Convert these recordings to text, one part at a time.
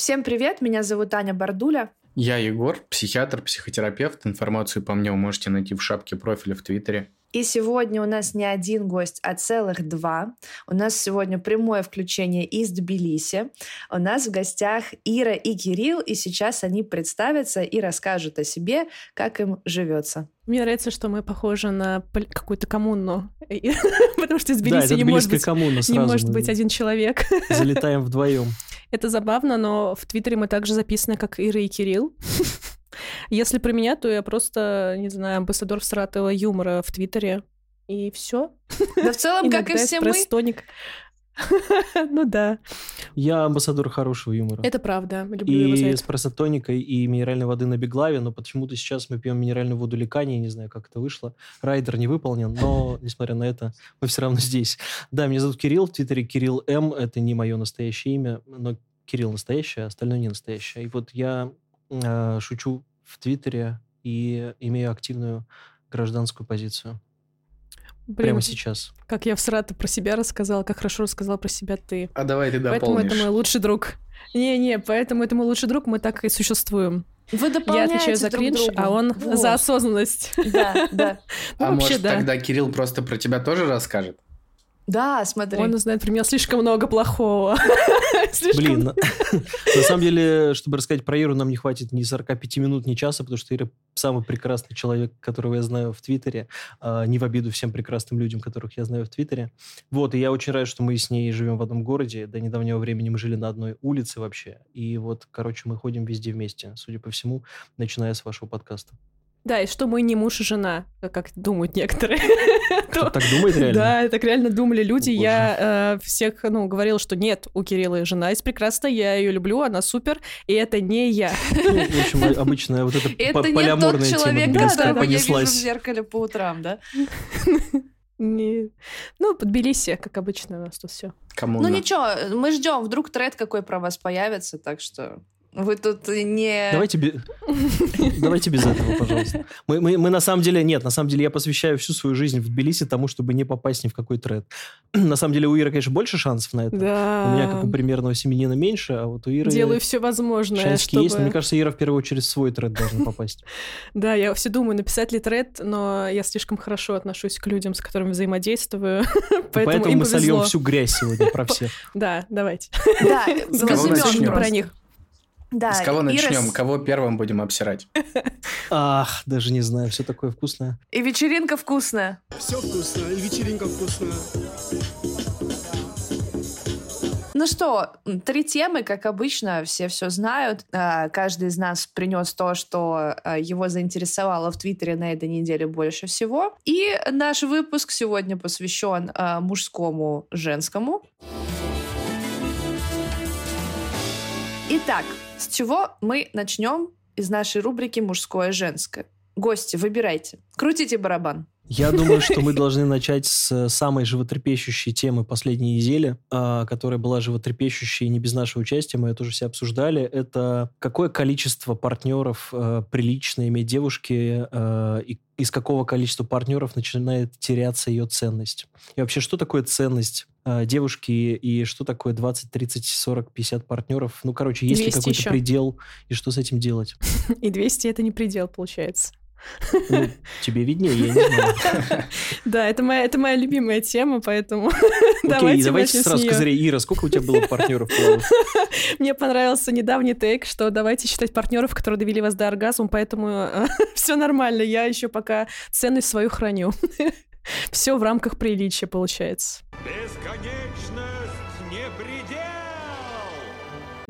Всем привет, меня зовут Аня Бардуля. Я Егор, психиатр, психотерапевт. Информацию по мне вы можете найти в шапке профиля в Твиттере. И сегодня у нас не один гость, а целых два. У нас сегодня прямое включение из Тбилиси. У нас в гостях Ира и Кирилл, и сейчас они представятся и расскажут о себе, как им живется. Мне нравится, что мы похожи на какую-то коммуну, потому что из Тбилиси не может быть, не может быть один человек. Залетаем вдвоем. Это забавно, но в Твиттере мы также записаны, как Ира и Кирилл. Если про меня, то я просто, не знаю, амбассадор всратого юмора в Твиттере. И все. Да в целом, как и все мы. Ну да. Я амбассадор хорошего юмора. Это правда. Люблю и с просотоникой, и минеральной воды на Беглаве, но почему-то сейчас мы пьем минеральную воду Ликани, не знаю, как это вышло. Райдер не выполнен, но, несмотря на это, мы все равно здесь. Да, меня зовут Кирилл, в Твиттере Кирилл М, это не мое настоящее имя, но Кирилл настоящее, а остальное не настоящее. И вот я э, шучу в Твиттере и имею активную гражданскую позицию. Блин, Прямо сейчас. Как я в Срата про себя рассказала, как хорошо рассказала про себя ты. А давай ты дополнишь. Поэтому это мой лучший друг. Не-не, поэтому это мой лучший друг, мы так и существуем. Вы Я отвечаю за кринж, друга. а он вот. за осознанность. Да, да. Ну, а может, да. тогда Кирилл просто про тебя тоже расскажет? Да, смотри. Он знает про меня слишком много плохого. Блин, на самом деле, чтобы рассказать про Иру, нам не хватит ни 45 минут, ни часа, потому что Ира самый прекрасный человек, которого я знаю в Твиттере. А, не в обиду всем прекрасным людям, которых я знаю в Твиттере. Вот, и я очень рад, что мы с ней живем в одном городе. До недавнего времени мы жили на одной улице вообще. И вот, короче, мы ходим везде вместе, судя по всему, начиная с вашего подкаста. Да, и что мы не муж и жена, как думают некоторые. Кто так думает реально? Да, так реально думали люди. Я э, всех, ну, говорила, что нет, у Кирилла жена есть прекрасная, я ее люблю, она супер, и это не я. Ну, в общем, обычная вот эта полиаморная тема человек, которого я вижу в зеркале по утрам, да? Не. Ну, Тбилиси, как обычно у нас тут все. Ну ничего, мы ждем, вдруг тред какой про вас появится, так что вы тут не... Давайте, без... Давайте без этого, пожалуйста. Мы, мы, мы на самом деле... Нет, на самом деле я посвящаю всю свою жизнь в Тбилиси тому, чтобы не попасть ни в какой тред. на самом деле у Иры, конечно, больше шансов на это. Да. У меня, как у примерного семенина, меньше, а вот у Иры... Делаю все возможное, Шансики чтобы... есть, но мне кажется, Ира в первую очередь в свой тред должна попасть. да, я все думаю, написать ли тред, но я слишком хорошо отношусь к людям, с которыми взаимодействую, поэтому мы сольем всю грязь сегодня про всех. да, давайте. Да, возьмем про них. Да, С кого начнем? Рас... Кого первым будем обсирать? Ах, даже не знаю, все такое вкусное. И вечеринка вкусная. Все вкусно, и вечеринка вкусная. Ну что, три темы, как обычно, все все знают. А, каждый из нас принес то, что а, его заинтересовало в Твиттере на этой неделе больше всего. И наш выпуск сегодня посвящен а, мужскому, женскому. Итак, с чего мы начнем из нашей рубрики «Мужское женское»? Гости, выбирайте. Крутите барабан. Я думаю, что мы должны начать с самой животрепещущей темы последней недели, а, которая была животрепещущей не без нашего участия, мы ее тоже все обсуждали. Это какое количество партнеров а, прилично иметь девушки а, и из какого количества партнеров начинает теряться ее ценность. И вообще, что такое ценность э, девушки и что такое 20, 30, 40, 50 партнеров? Ну, короче, есть ли какой-то еще. предел и что с этим делать? И 200 это не предел, получается. Ну, тебе виднее, я не знаю. Да, это моя, это моя любимая тема, поэтому Окей, давайте, давайте сразу козырей. Ира, сколько у тебя было партнеров? Мне понравился недавний тейк, что давайте считать партнеров, которые довели вас до оргазма, поэтому э, все нормально, я еще пока ценность свою храню. Все в рамках приличия получается.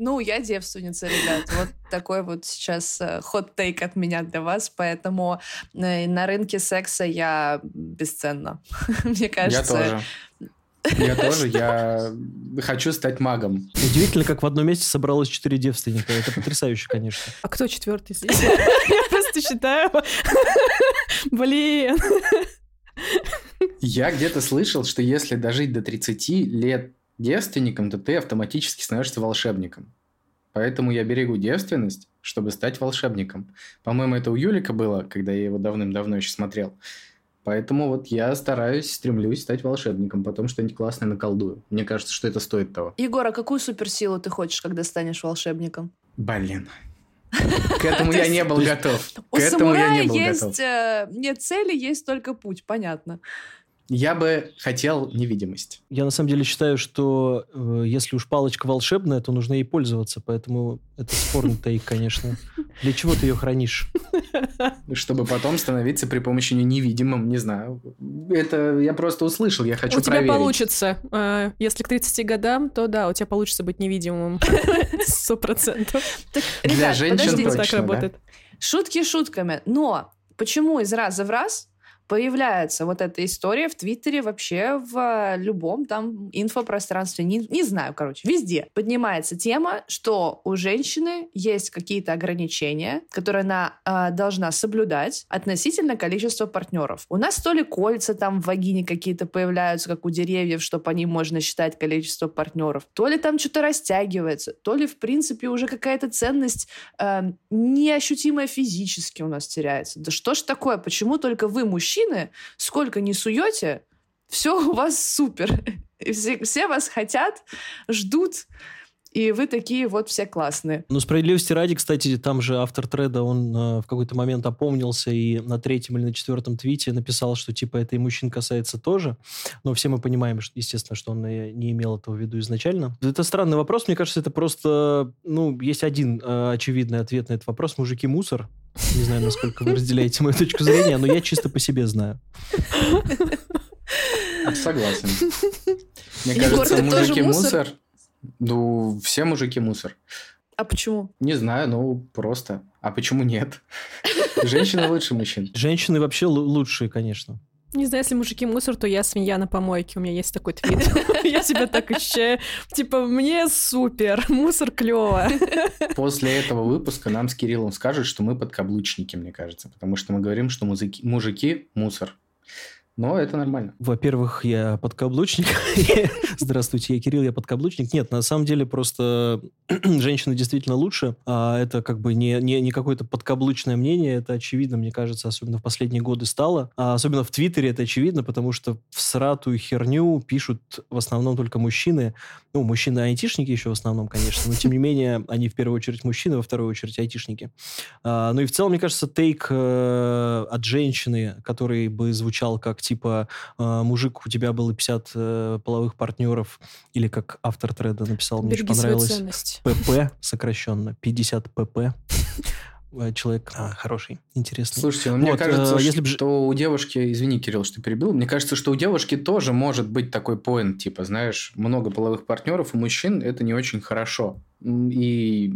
Ну, я девственница, ребят. Вот такой вот сейчас хот-тейк от меня для вас. Поэтому э, на рынке секса я бесценна. Мне кажется... Я тоже. Я тоже, я хочу стать магом. Удивительно, как в одном месте собралось четыре девственника. Это потрясающе, конечно. А кто четвертый здесь? Я просто считаю. Блин. Я где-то слышал, что если дожить до 30 лет девственником, то ты автоматически становишься волшебником. Поэтому я берегу девственность, чтобы стать волшебником. По-моему, это у Юлика было, когда я его давным-давно еще смотрел. Поэтому вот я стараюсь, стремлюсь стать волшебником, потом что-нибудь классное наколдую. Мне кажется, что это стоит того. Егор, а какую суперсилу ты хочешь, когда станешь волшебником? Блин. К этому я не был готов. У К этому я самурая не был есть э, нет цели, есть только путь, понятно. Я бы хотел невидимость. Я на самом деле считаю, что э, если уж палочка волшебная, то нужно ей пользоваться. Поэтому это спорный тейк, конечно. Для чего ты ее хранишь? Чтобы потом становиться при помощи нее невидимым, не знаю. Это я просто услышал, я хочу у тебя проверить. получится. Э, Если к 30 годам, то да, у тебя получится быть невидимым. Сто процентов. Для женщин точно, Так работает. Шутки шутками, но почему из раза в раз появляется вот эта история в Твиттере, вообще в э, любом там инфопространстве, не, не знаю, короче, везде поднимается тема, что у женщины есть какие-то ограничения, которые она э, должна соблюдать относительно количества партнеров. У нас то ли кольца там в вагине какие-то появляются, как у деревьев, что по ним можно считать количество партнеров, то ли там что-то растягивается, то ли, в принципе, уже какая-то ценность э, неощутимая физически у нас теряется. Да что ж такое? Почему только вы, мужчины, сколько не суете, все у вас супер. Все, все вас хотят, ждут, и вы такие вот все классные. Ну, справедливости ради, кстати, там же автор треда, он э, в какой-то момент опомнился и на третьем или на четвертом твите написал, что типа это и мужчин касается тоже. Но все мы понимаем, что, естественно, что он и не имел этого в виду изначально. Это странный вопрос. Мне кажется, это просто... Ну, есть один э, очевидный ответ на этот вопрос. Мужики мусор. Не знаю, насколько вы разделяете мою точку зрения, но я чисто по себе знаю. Согласен. Мне кажется, мужики мусор? Ну, все мужики мусор. А почему? Не знаю, ну просто. А почему нет? Женщины лучше мужчин. Женщины вообще лу- лучшие, конечно. Не знаю, если мужики мусор, то я свинья на помойке. У меня есть такой твит. Я себя так ощущаю. Типа, мне супер, мусор клево. После этого выпуска нам с Кириллом скажут, что мы подкаблучники, мне кажется. Потому что мы говорим, что мужики – мусор. Но это нормально. Во-первых, я подкаблучник. Здравствуйте, я Кирилл, я подкаблучник. Нет, на самом деле просто женщины действительно лучше. А это как бы не, не, не какое-то подкаблучное мнение, это очевидно, мне кажется, особенно в последние годы стало. А особенно в Твиттере это очевидно, потому что в сратую херню пишут в основном только мужчины. Ну, мужчины-айтишники еще в основном, конечно, но тем не менее они в первую очередь мужчины, во вторую очередь айтишники. А, ну и в целом, мне кажется, тейк э, от женщины, который бы звучал как типа э, мужик, у тебя было 50 э, половых партнеров, или как автор треда написал, мне очень понравилось. ПП сокращенно, 50 ПП. Э, Человек а, хороший, интересный. Слушайте, ну, мне Вот, кажется, э, если что у девушки... Извини, Кирилл, что перебил. Мне кажется, что у девушки тоже может быть такой поинт, типа, знаешь, много половых партнеров у мужчин, это не очень хорошо. И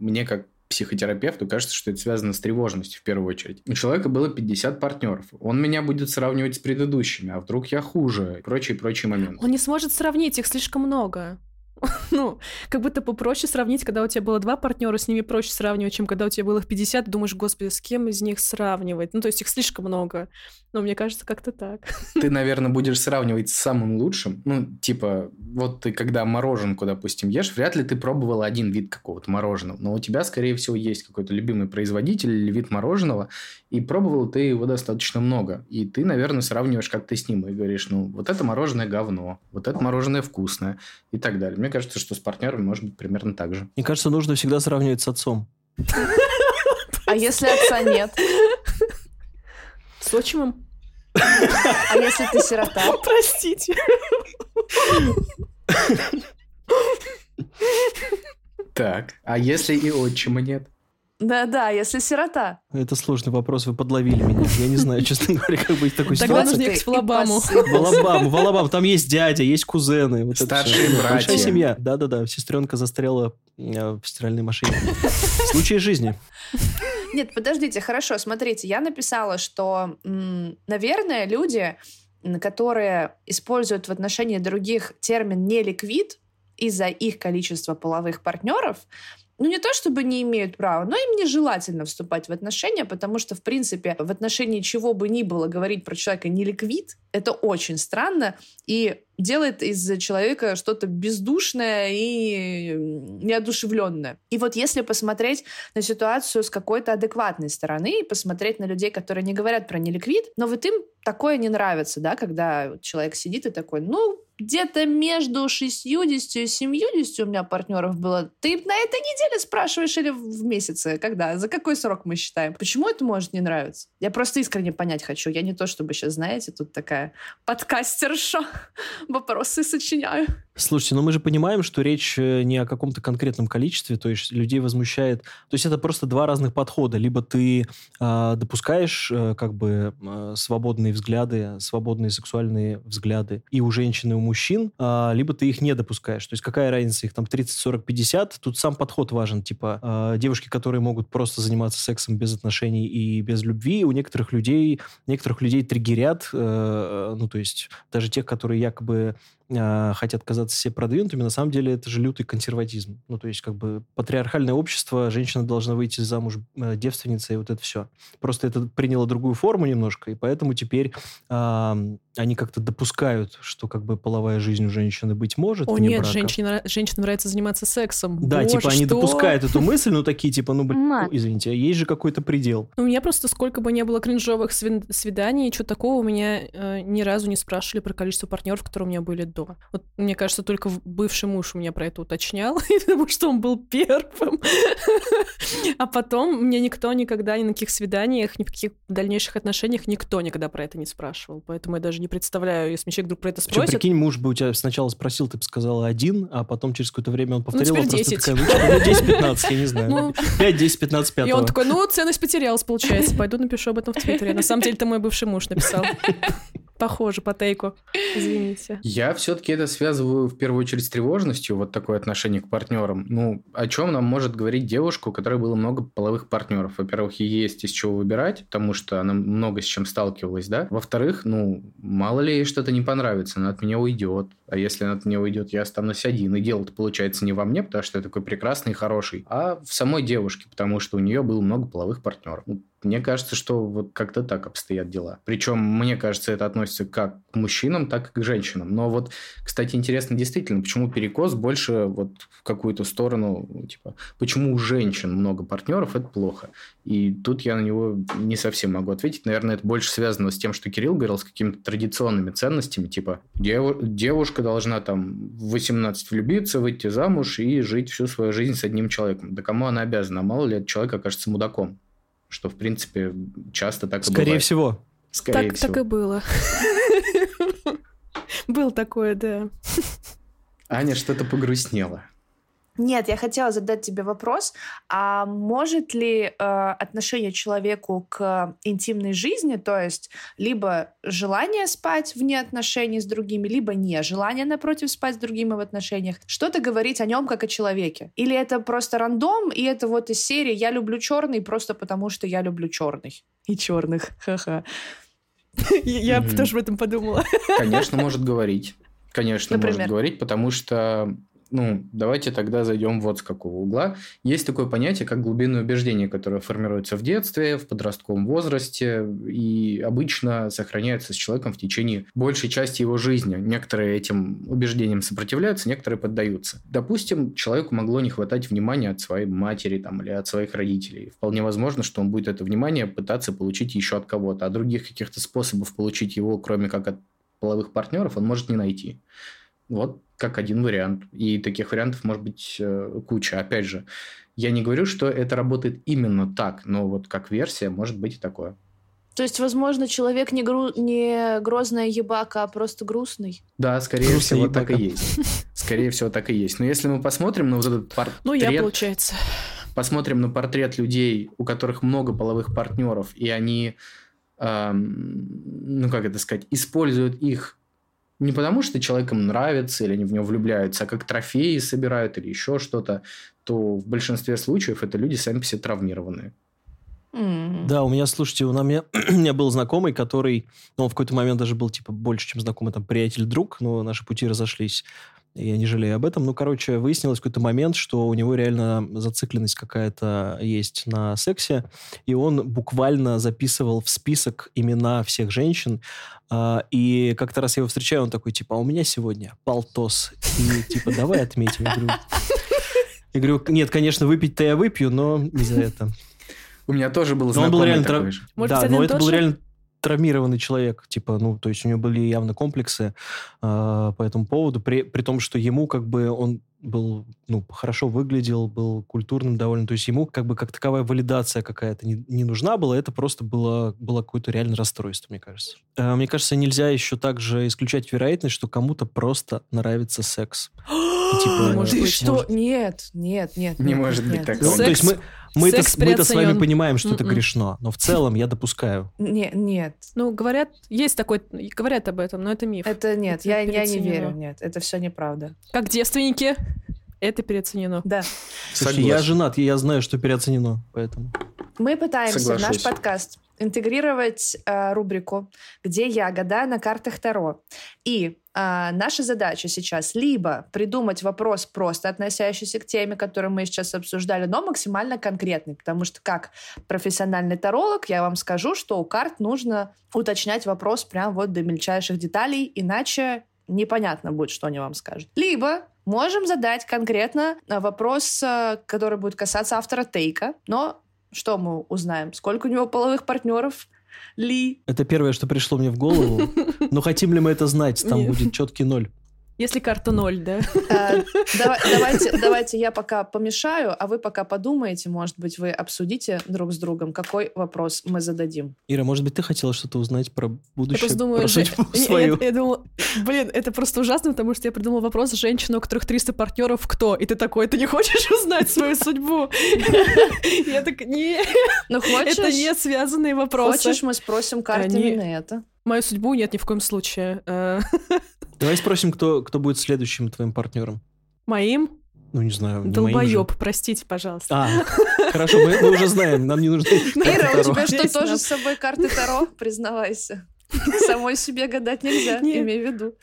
мне как психотерапевту кажется, что это связано с тревожностью в первую очередь. У человека было 50 партнеров. Он меня будет сравнивать с предыдущими, а вдруг я хуже, и прочие, прочие моменты. Он не сможет сравнить, их слишком много. Ну, как будто попроще сравнить, когда у тебя было два партнера, с ними проще сравнивать, чем когда у тебя было их 50, ты думаешь, господи, с кем из них сравнивать? Ну, то есть их слишком много. Но мне кажется, как-то так. Ты, наверное, будешь сравнивать с самым лучшим. Ну, типа, вот ты когда мороженку, допустим, ешь, вряд ли ты пробовал один вид какого-то мороженого. Но у тебя, скорее всего, есть какой-то любимый производитель или вид мороженого, и пробовал ты его достаточно много. И ты, наверное, сравниваешь как-то с ним и говоришь, ну, вот это мороженое говно, вот это мороженое вкусное и так далее. Мне кажется, что с партнерами может быть примерно так же. Мне кажется, нужно всегда сравнивать с отцом. А если отца нет? С отчимом? А если ты сирота? Простите. Так, а если и отчима нет? Да-да, если сирота. Это сложный вопрос, вы подловили меня. Я не знаю, честно говоря, как быть в такой Тогда ситуации. нужно ехать в Алабаму. В Алабаму, в Алабаму. Там есть дядя, есть кузены. Вот Старшие братья. Большая семья. Да-да-да, сестренка застряла э, в стиральной машине. Случаи жизни. Нет, подождите, хорошо, смотрите, я написала, что, наверное, люди, которые используют в отношении других термин «неликвид», из-за их количества половых партнеров, ну, не то чтобы не имеют права, но им нежелательно вступать в отношения, потому что, в принципе, в отношении чего бы ни было говорить про человека не ликвид, это очень странно и делает из человека что-то бездушное и неодушевленное. И вот если посмотреть на ситуацию с какой-то адекватной стороны и посмотреть на людей, которые не говорят про неликвид, но вот им такое не нравится, да, когда человек сидит и такой, ну, где-то между 60 и 70 у меня партнеров было. Ты на этой неделе спрашиваешь или в месяце? Когда? За какой срок мы считаем? Почему это может не нравиться? Я просто искренне понять хочу. Я не то, чтобы сейчас, знаете, тут такая подкастерша. Вопросы сочиняю. Слушайте, ну мы же понимаем, что речь э, не о каком-то конкретном количестве, то есть людей возмущает... То есть это просто два разных подхода. Либо ты э, допускаешь э, как бы э, свободные взгляды, свободные сексуальные взгляды и у женщины, и у мужчин, э, либо ты их не допускаешь. То есть какая разница, их там 30, 40, 50? Тут сам подход важен. Типа э, девушки, которые могут просто заниматься сексом без отношений и без любви, у некоторых людей, некоторых людей триггерят, э, ну то есть даже тех, которые якобы э, хотят казаться все продвинутыми, на самом деле это же лютый консерватизм. Ну, то есть, как бы, патриархальное общество, женщина должна выйти замуж э, девственницей, и вот это все. Просто это приняло другую форму немножко, и поэтому теперь э, они как-то допускают, что, как бы, половая жизнь у женщины быть может О, нет, женщине, женщинам нравится заниматься сексом. Да, Боже, типа, они что? допускают эту мысль, но такие, типа, ну, блин, Мат. ну, извините, а есть же какой-то предел. Ну, у меня просто сколько бы не было кринжовых свиданий, что такого у меня э, ни разу не спрашивали про количество партнеров, которые у меня были до. Вот мне кажется, только бывший муж у меня про это уточнял, потому что он был первым. А потом мне никто никогда ни на каких свиданиях, ни в каких дальнейших отношениях никто никогда про это не спрашивал. Поэтому я даже не представляю, если мне человек вдруг про это спросит. прикинь, муж бы у тебя сначала спросил, ты бы сказала один, а потом через какое-то время он повторил теперь вопрос, ты 10. такая, ну, типа, ну, 10-15, я не знаю. Ну, 5, 10, 15, 5. И он такой, ну, ценность потерялась, получается. Пойду напишу об этом в Твиттере. На самом деле, это мой бывший муж написал. Похоже по тейку. Извините. Я все-таки это связываю в первую очередь с тревожностью, вот такое отношение к партнерам. Ну, о чем нам может говорить девушка, у которой было много половых партнеров? Во-первых, ей есть из чего выбирать, потому что она много с чем сталкивалась, да? Во-вторых, ну, мало ли ей что-то не понравится, она от меня уйдет. А если она от меня уйдет, я останусь один. И дело-то получается не во мне, потому что я такой прекрасный и хороший, а в самой девушке, потому что у нее было много половых партнеров. Мне кажется, что вот как-то так обстоят дела. Причем, мне кажется, это относится как к мужчинам, так и к женщинам. Но вот, кстати, интересно действительно, почему перекос больше вот в какую-то сторону, ну, типа, почему у женщин много партнеров, это плохо. И тут я на него не совсем могу ответить. Наверное, это больше связано с тем, что Кирилл говорил, с какими-то традиционными ценностями, типа, дев- девушка должна там в 18 влюбиться, выйти замуж и жить всю свою жизнь с одним человеком. Да кому она обязана? А мало ли этот человек окажется мудаком. Что, в принципе, часто так и Скорее бывает. всего. Скорее Так, всего. так и было. Был такое, да. Аня что-то погрустнела. Нет, я хотела задать тебе вопрос. А может ли э, отношение человеку к интимной жизни, то есть либо желание спать вне отношений с другими, либо не желание, напротив, спать с другими в отношениях, что-то говорить о нем как о человеке? Или это просто рандом, и это вот из серии «я люблю черный просто потому, что я люблю черный». И черных, ха-ха. Я тоже в этом подумала. Конечно, может говорить. Конечно, может Например? говорить, потому что, ну, давайте тогда зайдем вот с какого угла. Есть такое понятие, как глубинное убеждение, которое формируется в детстве, в подростковом возрасте и обычно сохраняется с человеком в течение большей части его жизни. Некоторые этим убеждениям сопротивляются, некоторые поддаются. Допустим, человеку могло не хватать внимания от своей матери там, или от своих родителей. Вполне возможно, что он будет это внимание пытаться получить еще от кого-то, а других каких-то способов получить его, кроме как от половых партнеров, он может не найти. Вот как один вариант. И таких вариантов может быть э, куча. Опять же, я не говорю, что это работает именно так, но вот как версия может быть и такое. То есть, возможно, человек не, гру- не грозная ебака, а просто грустный? Да, скорее Грустно всего, так и ебака. есть. Скорее всего, так и есть. Но если мы посмотрим на вот этот портрет, Ну, я, получается. посмотрим на портрет людей, у которых много половых партнеров, и они, эм, ну как это сказать, используют их не потому, что человек им нравится или они в него влюбляются, а как трофеи собирают или еще что-то, то в большинстве случаев это люди сами по себе травмированные. М. Да, у меня, слушайте, у меня, у меня был знакомый, который, ну, он в какой-то момент даже был, типа, больше, чем знакомый, там, приятель-друг, но наши пути разошлись. Я не жалею об этом. Ну, короче, выяснилось в какой-то момент, что у него реально зацикленность какая-то есть на сексе, и он буквально записывал в список имена всех женщин, а, и как-то раз я его встречаю, он такой, типа, а у меня сегодня полтос, и типа, давай отметим. Я говорю, я говорю, нет, конечно, выпить-то я выпью, но не за это. У меня тоже был Но он знакомый был реально такой же. Может да, но это был реально травмированный человек, типа, ну, то есть у него были явно комплексы э, по этому поводу, при, при том, что ему как бы он был, ну, хорошо выглядел, был культурным довольно, то есть ему как бы как таковая валидация какая-то не, не нужна была, это просто было, было какое-то реально расстройство, мне кажется. Э, мне кажется, нельзя еще также исключать вероятность, что кому-то просто нравится секс. Типа, Не может Ты быть. что? может- Нет, нет, нет. Не нет, может быть такого. Ну, то есть мы, мы-то, секс мы-то с вами понимаем, что это Мгм. грешно, но в целом я допускаю. Не- нет. Ну, говорят, есть такой, говорят об этом, но это миф. Это нет, Это я, я не верю, нет, это все неправда. Как девственники, это переоценено. Да. Слушайте, я женат, и я знаю, что переоценено, поэтому... Мы пытаемся в наш Соглашусь. подкаст интегрировать э, рубрику, где я гадаю на картах Таро. И а, наша задача сейчас либо придумать вопрос, просто относящийся к теме, которую мы сейчас обсуждали, но максимально конкретный, потому что как профессиональный таролог я вам скажу, что у карт нужно уточнять вопрос прям вот до мельчайших деталей, иначе непонятно будет, что они вам скажут. Либо можем задать конкретно э, вопрос, э, который будет касаться автора тейка, но что мы узнаем? Сколько у него половых партнеров? Ли? Это первое, что пришло мне в голову. Но хотим ли мы это знать? Там будет четкий ноль. Если карта ноль, да? Э, давай- Давайте, давайте я пока помешаю, а вы пока подумаете, может быть, вы обсудите друг с другом, какой вопрос мы зададим. Ира, может быть, ты хотела что-то узнать про Я будущее? просто думаю, про же- судьбу не, свою? Я, я думала, блин, это просто ужасно, потому что я придумала вопрос женщина, у которых 300 партнеров, кто? И ты такой, ты не хочешь узнать свою судьбу? Я так, не, Ну, хочешь, это не связанные вопросы. хочешь мы спросим Они- на это? Мою судьбу нет ни в коем случае. Давай спросим, кто, кто будет следующим твоим партнером. Моим Ну, не знаю. долбоеб, простите, пожалуйста. А, хорошо, мы, мы уже знаем, нам не нужны карты Ира, у тебя что, тоже с собой карты Таро? Признавайся. Самой себе гадать нельзя, Нет. имей в виду.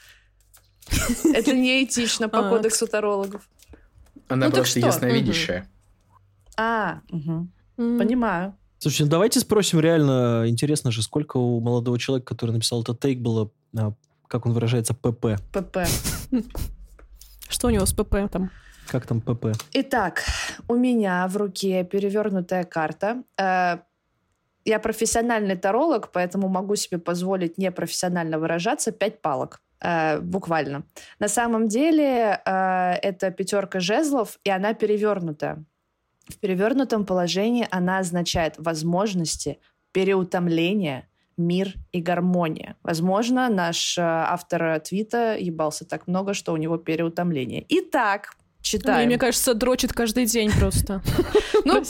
Это неэтично по А, кодексу тарологов. Она Ну, просто ясновидящая. А, М. понимаю. Слушайте, ну давайте спросим реально, интересно же, сколько у молодого человека, который написал этот тейк, было, а, как он выражается, ПП. ПП. Что у него с ПП там? Как там ПП? Итак, у меня в руке перевернутая карта. Э, Я профессиональный таролог, поэтому могу себе позволить непрофессионально выражаться. Пять палок. э, Буквально. На самом деле э, это пятерка жезлов, и она перевернутая. В перевернутом положении она означает возможности, переутомление, мир и гармония. Возможно, наш э, автор твита ебался так много, что у него переутомление. Итак, Мне, читаем. мне кажется, дрочит каждый день просто. Ну,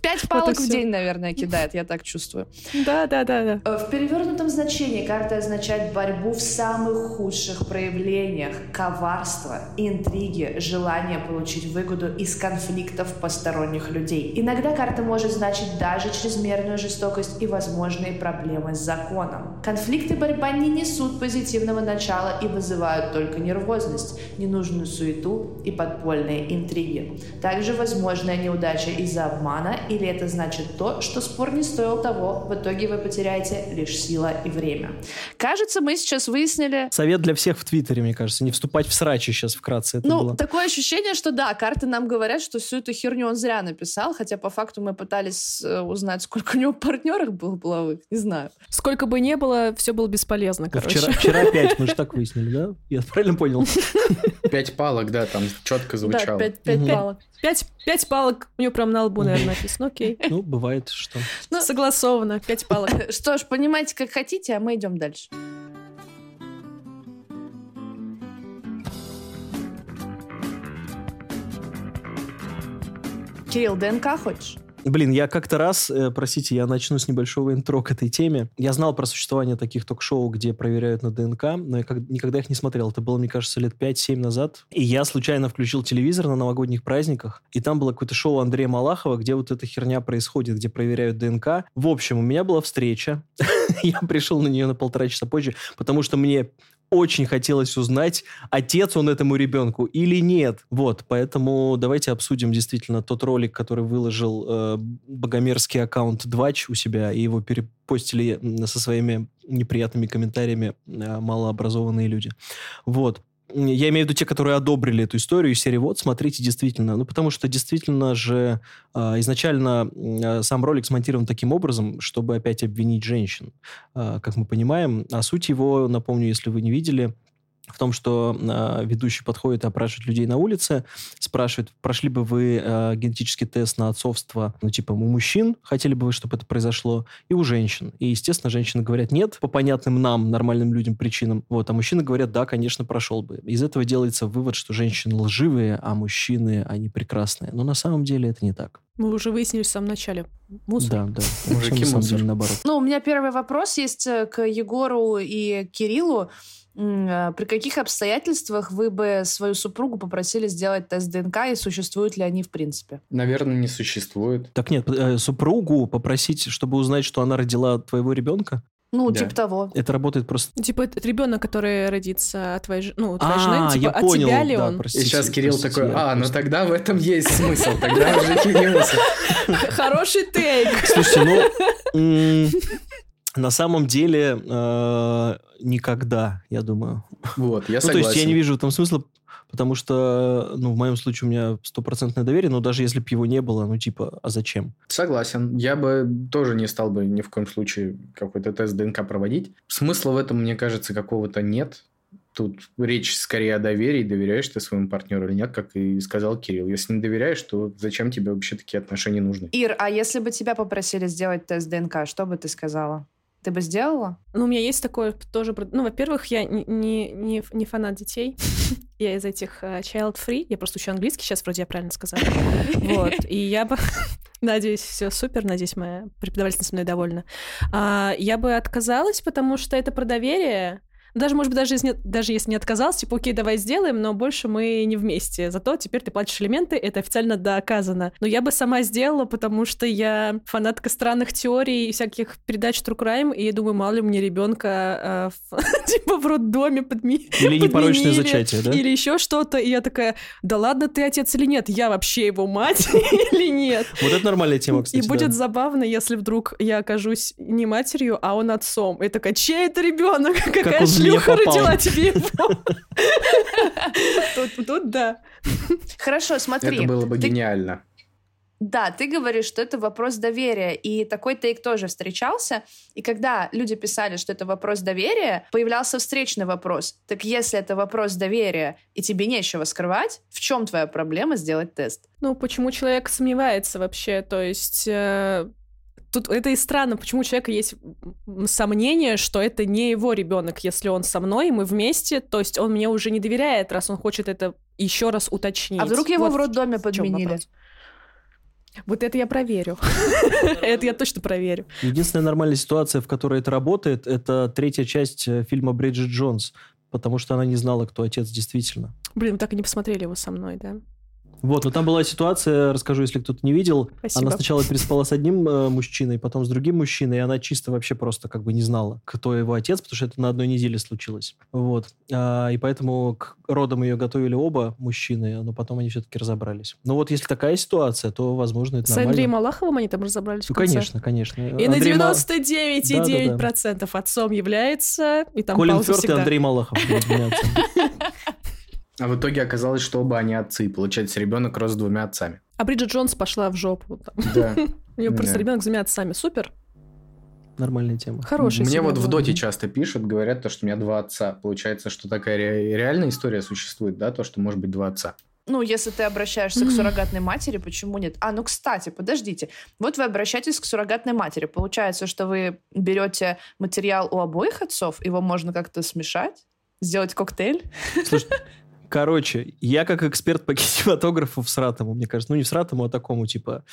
пять палок в день, наверное, кидает, я так чувствую. Да, да, да, да. Э, В перевернутом значении карта означает борьбу в самых худших проявлениях, коварство, интриги, желание получить выгоду из конфликтов посторонних людей. Иногда карта может значить даже чрезмерную жестокость и возможные проблемы с законом. Конфликты и борьба не несут позитивного начала и вызывают только нервозность, ненужную суету и подпольные интриги. Также возможная неудача из-за обмана или это значит то, что спор не стоил того, в итоге вы потеряете лишь сила и время. Кажется, мы сейчас выяснили... Совет для всех в Твиттере, мне кажется, не вступать в срачи сейчас вкратце. Это Ну, было. такое ощущение, что да, карты нам говорят, что всю эту херню он зря написал, хотя по факту мы пытались э, узнать, сколько у него партнеров было половых, не знаю. Сколько бы ни было, все было бесполезно, короче. Вчера, вчера пять, мы же так выяснили, да? Я правильно понял? Пять палок, да, там четко Да, звучало. пять, пять Мгм. палок. Пять, пять палок, у него прям на лбу, наверное, написано. Окей. Ну, бывает, что... Ну, Согласовано, пять палок. Что ж, понимаете, как хотите, а мы идем дальше. Кирилл, ДНК хочешь? Блин, я как-то раз, э, простите, я начну с небольшого интро к этой теме. Я знал про существование таких ток-шоу, где проверяют на ДНК, но я как- никогда их не смотрел. Это было, мне кажется, лет 5-7 назад. И я случайно включил телевизор на новогодних праздниках, и там было какое-то шоу Андрея Малахова, где вот эта херня происходит, где проверяют ДНК. В общем, у меня была встреча. Я пришел на нее на полтора часа позже, потому что мне очень хотелось узнать, отец он этому ребенку или нет. Вот, поэтому давайте обсудим действительно тот ролик, который выложил э, богомерзкий аккаунт Двач у себя, и его перепостили со своими неприятными комментариями э, малообразованные люди. Вот. Я имею в виду те, которые одобрили эту историю из серии «Вот, смотрите, действительно». Ну, потому что действительно же э, изначально э, сам ролик смонтирован таким образом, чтобы опять обвинить женщин, э, как мы понимаем. А суть его, напомню, если вы не видели, в том, что э, ведущий подходит и опрашивает людей на улице, спрашивает, прошли бы вы э, генетический тест на отцовство, ну, типа, у мужчин, хотели бы вы, чтобы это произошло, и у женщин. И, естественно, женщины говорят нет, по понятным нам, нормальным людям, причинам. Вот, а мужчины говорят, да, конечно, прошел бы. Из этого делается вывод, что женщины лживые, а мужчины, они прекрасные. Но на самом деле это не так. Мы уже выяснили в самом начале. Мусор. Да, да. Мужики на самом мусор. деле наоборот. Ну, у меня первый вопрос есть э, к Егору и Кириллу. Э, При каких обстоятельствах вы бы свою супругу попросили сделать тест ДНК, и существуют ли они в принципе? Наверное, не существует. Так нет, э, супругу попросить, чтобы узнать, что она родила твоего ребенка, Ну, Да. типа того. это работает просто... Типа, этот ребенок, который родится от твоей, ну, твоей А, жены, типа, я от понял, тебя ли да, он? простите, И сейчас Кирилл простите, такой, а, ну тогда в этом есть смысл. Тогда уже Кирилл... Хороший тейк. Слушайте, ну, на самом деле, э, никогда, я думаю. Вот, я Ну, то согласен. есть я не вижу в этом смысла, потому что, ну, в моем случае у меня стопроцентное доверие, но даже если бы его не было, ну, типа, а зачем? Согласен. Я бы тоже не стал бы ни в коем случае какой-то тест ДНК проводить. Смысла в этом, мне кажется, какого-то нет. Тут речь скорее о доверии, доверяешь ты своему партнеру или нет, как и сказал Кирилл. Если не доверяешь, то зачем тебе вообще такие отношения нужны? Ир, а если бы тебя попросили сделать тест ДНК, что бы ты сказала? Ты бы сделала? Ну, у меня есть такое тоже... Ну, во-первых, я не, не, не, не фанат детей. я из этих э, child-free. Я просто учу английский, сейчас вроде я правильно сказала. Вот. И я бы... Надеюсь, все супер. Надеюсь, моя преподавательница мной довольна. А, я бы отказалась, потому что это про доверие. Даже, может быть, даже если, не, даже если не отказалась, типа, окей, давай сделаем, но больше мы не вместе. Зато теперь ты платишь элементы, это официально доказано. Но я бы сама сделала, потому что я фанатка странных теорий и всяких передач True Crime, и я думаю, мало ли мне ребенка типа в роддоме подми... Или непорочное зачатие, да? Или еще что-то. И я такая, да ладно, ты отец или нет? Я вообще его мать или нет? Вот это нормальная тема, И кстати. будет да. забавно, если вдруг я окажусь не матерью, а он отцом. И такая, чей это ребенок? Какая шлюха попал?» родила тебе его? Тут- да. Хорошо, смотри. Это было бы гениально. Да, ты говоришь, что это вопрос доверия, и такой тейк тоже встречался. И когда люди писали, что это вопрос доверия, появлялся встречный вопрос. Так если это вопрос доверия, и тебе нечего скрывать, в чем твоя проблема сделать тест? Ну, почему человек сомневается вообще? То есть... э, Тут это и странно, почему у человека есть сомнение, что это не его ребенок, если он со мной, и мы вместе, то есть он мне уже не доверяет, раз он хочет это еще раз уточнить. А вдруг его Вот в роддоме подменили? Вот это я проверю. Это я точно проверю. Единственная нормальная ситуация, в которой это работает, это третья часть э, фильма Бриджит Джонс, потому что она не знала, кто отец действительно. Блин, мы так и не посмотрели его со мной, да? Вот, но там была ситуация, расскажу, если кто-то не видел. Спасибо. Она сначала переспала с одним э, мужчиной, потом с другим мужчиной, и она чисто вообще просто как бы не знала, кто его отец, потому что это на одной неделе случилось. Вот. А, и поэтому к родам ее готовили оба мужчины, но потом они все-таки разобрались. Но вот если такая ситуация, то, возможно, это С Андреем нормально. Малаховым они там разобрались Ну, конечно, конечно. И на Андрей Ма- 99,9% отцом является, и там Колин Фёрд и. Андрей Малахов. А в итоге оказалось, что оба они отцы. и Получается, ребенок рос с двумя отцами. А Бриджит Джонс пошла в жопу. Да. У нее просто ребенок с двумя отцами. Супер. Нормальная тема. Хороший Мне вот в доте часто пишут, говорят, то, что у меня два отца. Получается, что такая ре- реальная история существует, да, то, что может быть два отца. Ну, если ты обращаешься к суррогатной матери, почему нет? А, ну, кстати, подождите. Вот вы обращаетесь к суррогатной матери. Получается, что вы берете материал у обоих отцов, его можно как-то смешать, сделать коктейль. Слушай, короче, я как эксперт по кинематографу в Сратому, мне кажется, ну не в Сратому, а такому типа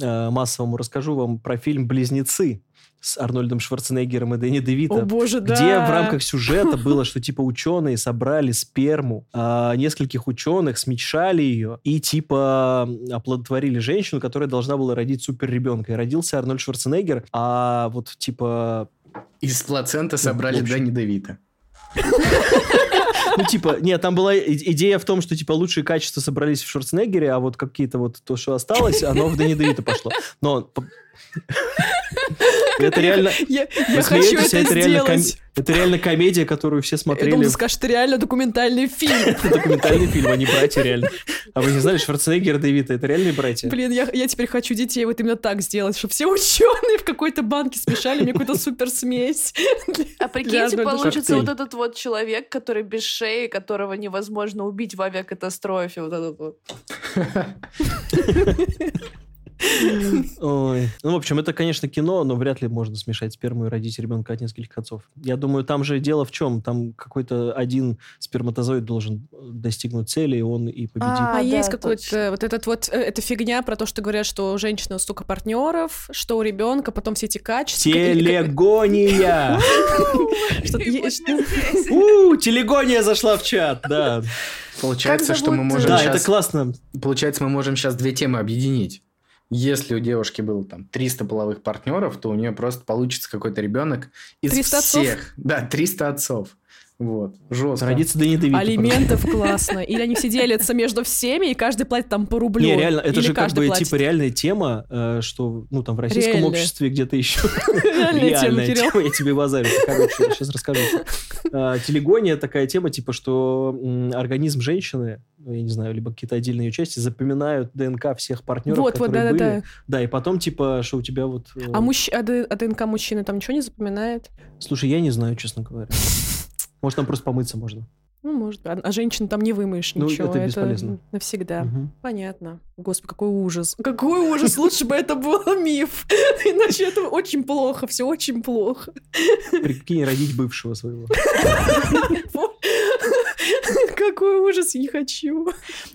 э, массовому, расскажу вам про фильм «Близнецы» с Арнольдом Шварценеггером и Дэнни О Девито. боже, да. Где в рамках сюжета было, что типа ученые собрали сперму а, нескольких ученых, смечали ее и типа оплодотворили женщину, которая должна была родить супер ребенка. И родился Арнольд Шварценеггер, а вот типа Из плаценты собрали общем. Дани Девита. Ну, типа, нет, там была идея в том, что, типа, лучшие качества собрались в Шварценеггере, а вот какие-то вот то, что осталось, оно в Дэнни Девито пошло. Но это реально... Я, я хочу а это это реально, ком- сделать. это реально комедия, которую все Я смотрели. думала, ты скажешь, это реально документальный фильм. Это документальный фильм, они братья реально. А вы не знали, Шварценеггер и Девито это реальные братья? Блин, я, я теперь хочу детей вот именно так сделать, чтобы все ученые в какой-то банке смешали мне какую-то супер смесь. А прикиньте, получится вот этот вот человек, который без шеи, которого невозможно убить в авиакатастрофе. Вот этот вот. Ой. Ну, в общем, это, конечно, кино, но вряд ли можно смешать сперму и родить ребенка от нескольких отцов. Я думаю, там же дело в чем? Там какой-то один сперматозоид должен э, достигнуть цели, и он и победит. А, А, да, есть какой-то точно. вот этот вот э, эта фигня про то, что говорят, что у женщины столько партнеров, что у ребенка потом все эти качества. Телегония! Телегония зашла в чат, да. Получается, что мы можем Да, сейчас... это классно. Получается, мы можем сейчас две темы объединить. Если у девушки было там 300 половых партнеров, то у нее просто получится какой-то ребенок из 300 отцов? всех. Да, 300 отцов. Вот, жестко. Родится Дэнни Девито. алиментов классно. Или они все делятся между всеми, и каждый платит там по рублю. Не, реально, это Или же как бы платит. типа реальная тема, э, что, ну, там в российском Реальная. обществе где-то еще Реальная тема, тема, я тебе базарю. Короче, сейчас расскажу. А, Телегония такая тема, типа, что организм женщины, ну, я не знаю, либо какие-то отдельные ее части, запоминают ДНК всех партнеров, Вот, вот, которые были. да-да-да. Да, и потом, типа, что у тебя вот... э, А, мужч... а, а ДНК мужчины там ничего не запоминает? Слушай, я не знаю, честно говоря. Может, там просто помыться можно. Ну, может. А, а женщин там не вымоешь Ну, ничего. это бесполезно. навсегда. Мгм. Понятно. Господи, какой ужас. Какой ужас. Лучше бы это был миф. Иначе это очень плохо. Все очень плохо. Прикинь, родить бывшего своего. Какой ужас, не хочу.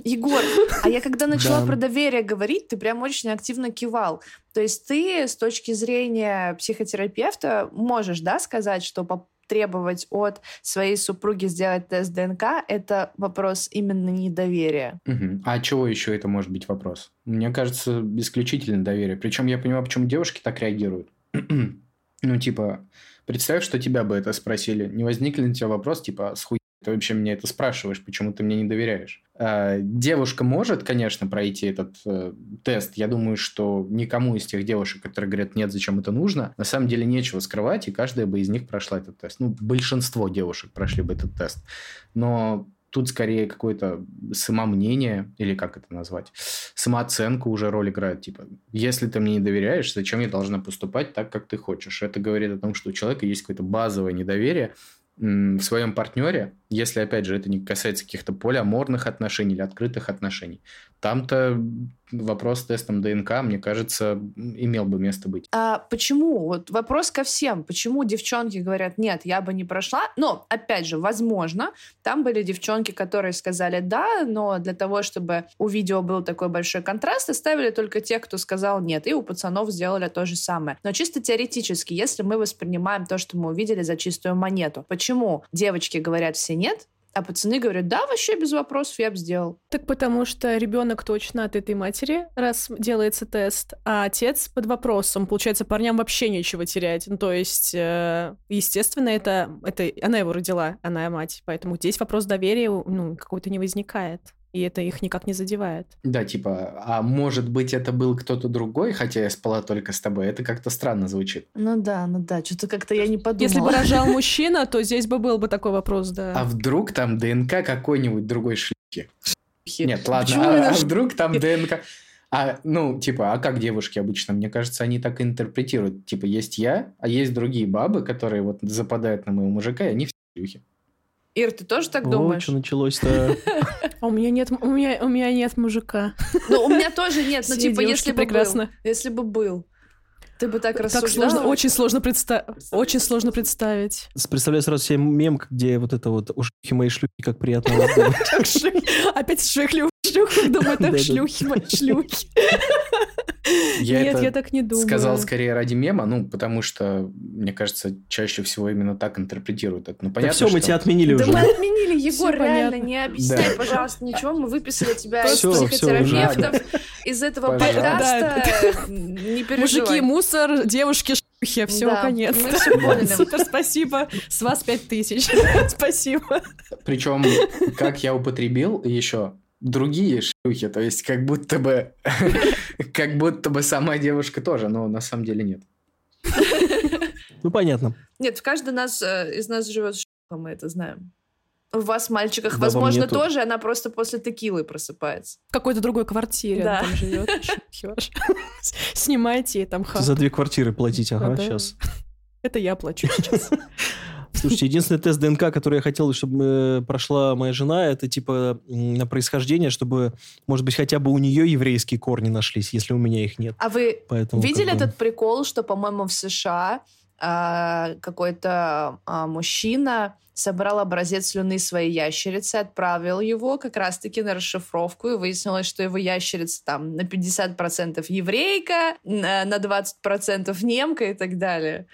Егор, а я когда начала Да. про доверие говорить, ты прям очень активно кивал. То есть ты с точки зрения психотерапевта можешь, да, сказать, что потребовать от своей супруги сделать тест ДНК — это вопрос именно недоверия. Мгм. А чего еще это может быть вопрос? Мне кажется, исключительно доверие. Причем я понимаю, почему девушки так реагируют. ну, типа, представь, что тебя бы это спросили. Не возник ли у тебя вопрос, типа, с хуй ты вообще мне это спрашиваешь, почему ты мне не доверяешь? А, девушка может, конечно, пройти этот э, тест. Я думаю, что никому из тех девушек, которые говорят, нет, зачем это нужно, на самом деле нечего скрывать, и каждая бы из них прошла этот тест. Ну, большинство девушек прошли бы этот тест. Но тут скорее какое-то самомнение, или как это назвать, самооценка уже роль играет. Типа, если ты мне не доверяешь, зачем я должна поступать так, как ты хочешь? Это говорит о том, что у человека есть какое-то базовое недоверие в своем партнере, если, опять же, это не касается каких-то полиаморных отношений или открытых отношений. Там-то вопрос с тестом ДНК, мне кажется, имел бы место быть. А почему? Вот вопрос ко всем. Почему девчонки говорят, нет, я бы не прошла? Но, опять же, возможно, там были девчонки, которые сказали да, но для того, чтобы у видео был такой большой контраст, оставили только тех, кто сказал нет, и у пацанов сделали то же самое. Но чисто теоретически, если мы воспринимаем то, что мы увидели за чистую монету, почему девочки говорят все нет, а пацаны говорят, да, вообще без вопросов, я бы сделал. Так потому что ребенок точно от этой матери, раз делается тест, а отец под вопросом. Получается, парням вообще нечего терять. Ну, то есть, э, естественно, это, это она его родила, она мать. Поэтому здесь вопрос доверия ну, какой-то не возникает. И это их никак не задевает. Да, типа, а может быть, это был кто-то другой, хотя я спала только с тобой. Это как-то странно звучит. Ну да, ну да, что-то как-то я не подумала. Если бы рожал мужчина, то здесь бы был бы такой вопрос, да. А вдруг там ДНК какой-нибудь другой шлюхи? Нет, ладно, а, а вдруг там ДНК... А, ну, типа, а как девушки обычно? Мне кажется, они так и интерпретируют. Типа, есть я, а есть другие бабы, которые вот западают на моего мужика, и они все шлюхи. Ир, ты тоже так О, думаешь? что началось-то? А у меня нет, у меня, у меня нет мужика. Ну, у меня тоже нет. Все типа, если бы был. Если бы был. Ты бы так Так рассуждала? сложно, очень сложно представить. Очень сложно представить. Представляю сразу себе мем, где вот это вот у шлюхи мои шлюхи, как приятно вас думать». Так Опять шлюхи, шлюхи, думаю, так шлюхи, мои шлюхи. Я Нет, это я так не думаю. Сказал скорее ради мема, ну, потому что, мне кажется, чаще всего именно так интерпретируют это. Ну, Да понятно, все, мы что- тебя отменили Да уже. мы отменили, Егор, реально, понятно. не объясняй, Да. пожалуйста, ничего. Мы выписали тебя из психотерапевтов, из этого Пожалуйста. подкаста. Не переживай. Мужики, мусор, девушки, Я все, Да, конец. мы всё поняли. Супер, спасибо. С вас пять тысяч. Спасибо. Причем, как я употребил еще другие шлюхи, то есть как будто бы, как будто бы сама девушка тоже, но на самом деле нет. Ну, понятно. Нет, в каждой нас, э, из нас живет ш**ха, мы это знаем. В вас, мальчиках, Да, во возможно, тут. тоже, она просто после текилы просыпается. В какой-то другой квартире Да. она там живет. Снимайте ей там хат. За две квартиры платить, ага, сейчас. Это я плачу сейчас. Слушайте, единственный тест ДНК, который я хотел, чтобы э, прошла моя жена, это типа на происхождение, чтобы, может быть, хотя бы у нее еврейские корни нашлись, если у меня их нет. А вы Поэтому видели как бы- этот прикол, что, по-моему, в США а, какой-то а, мужчина собрал образец слюны своей ящерицы, отправил его как раз-таки на расшифровку, и выяснилось, что его ящерица там на 50% еврейка, на на 20% немка и так далее.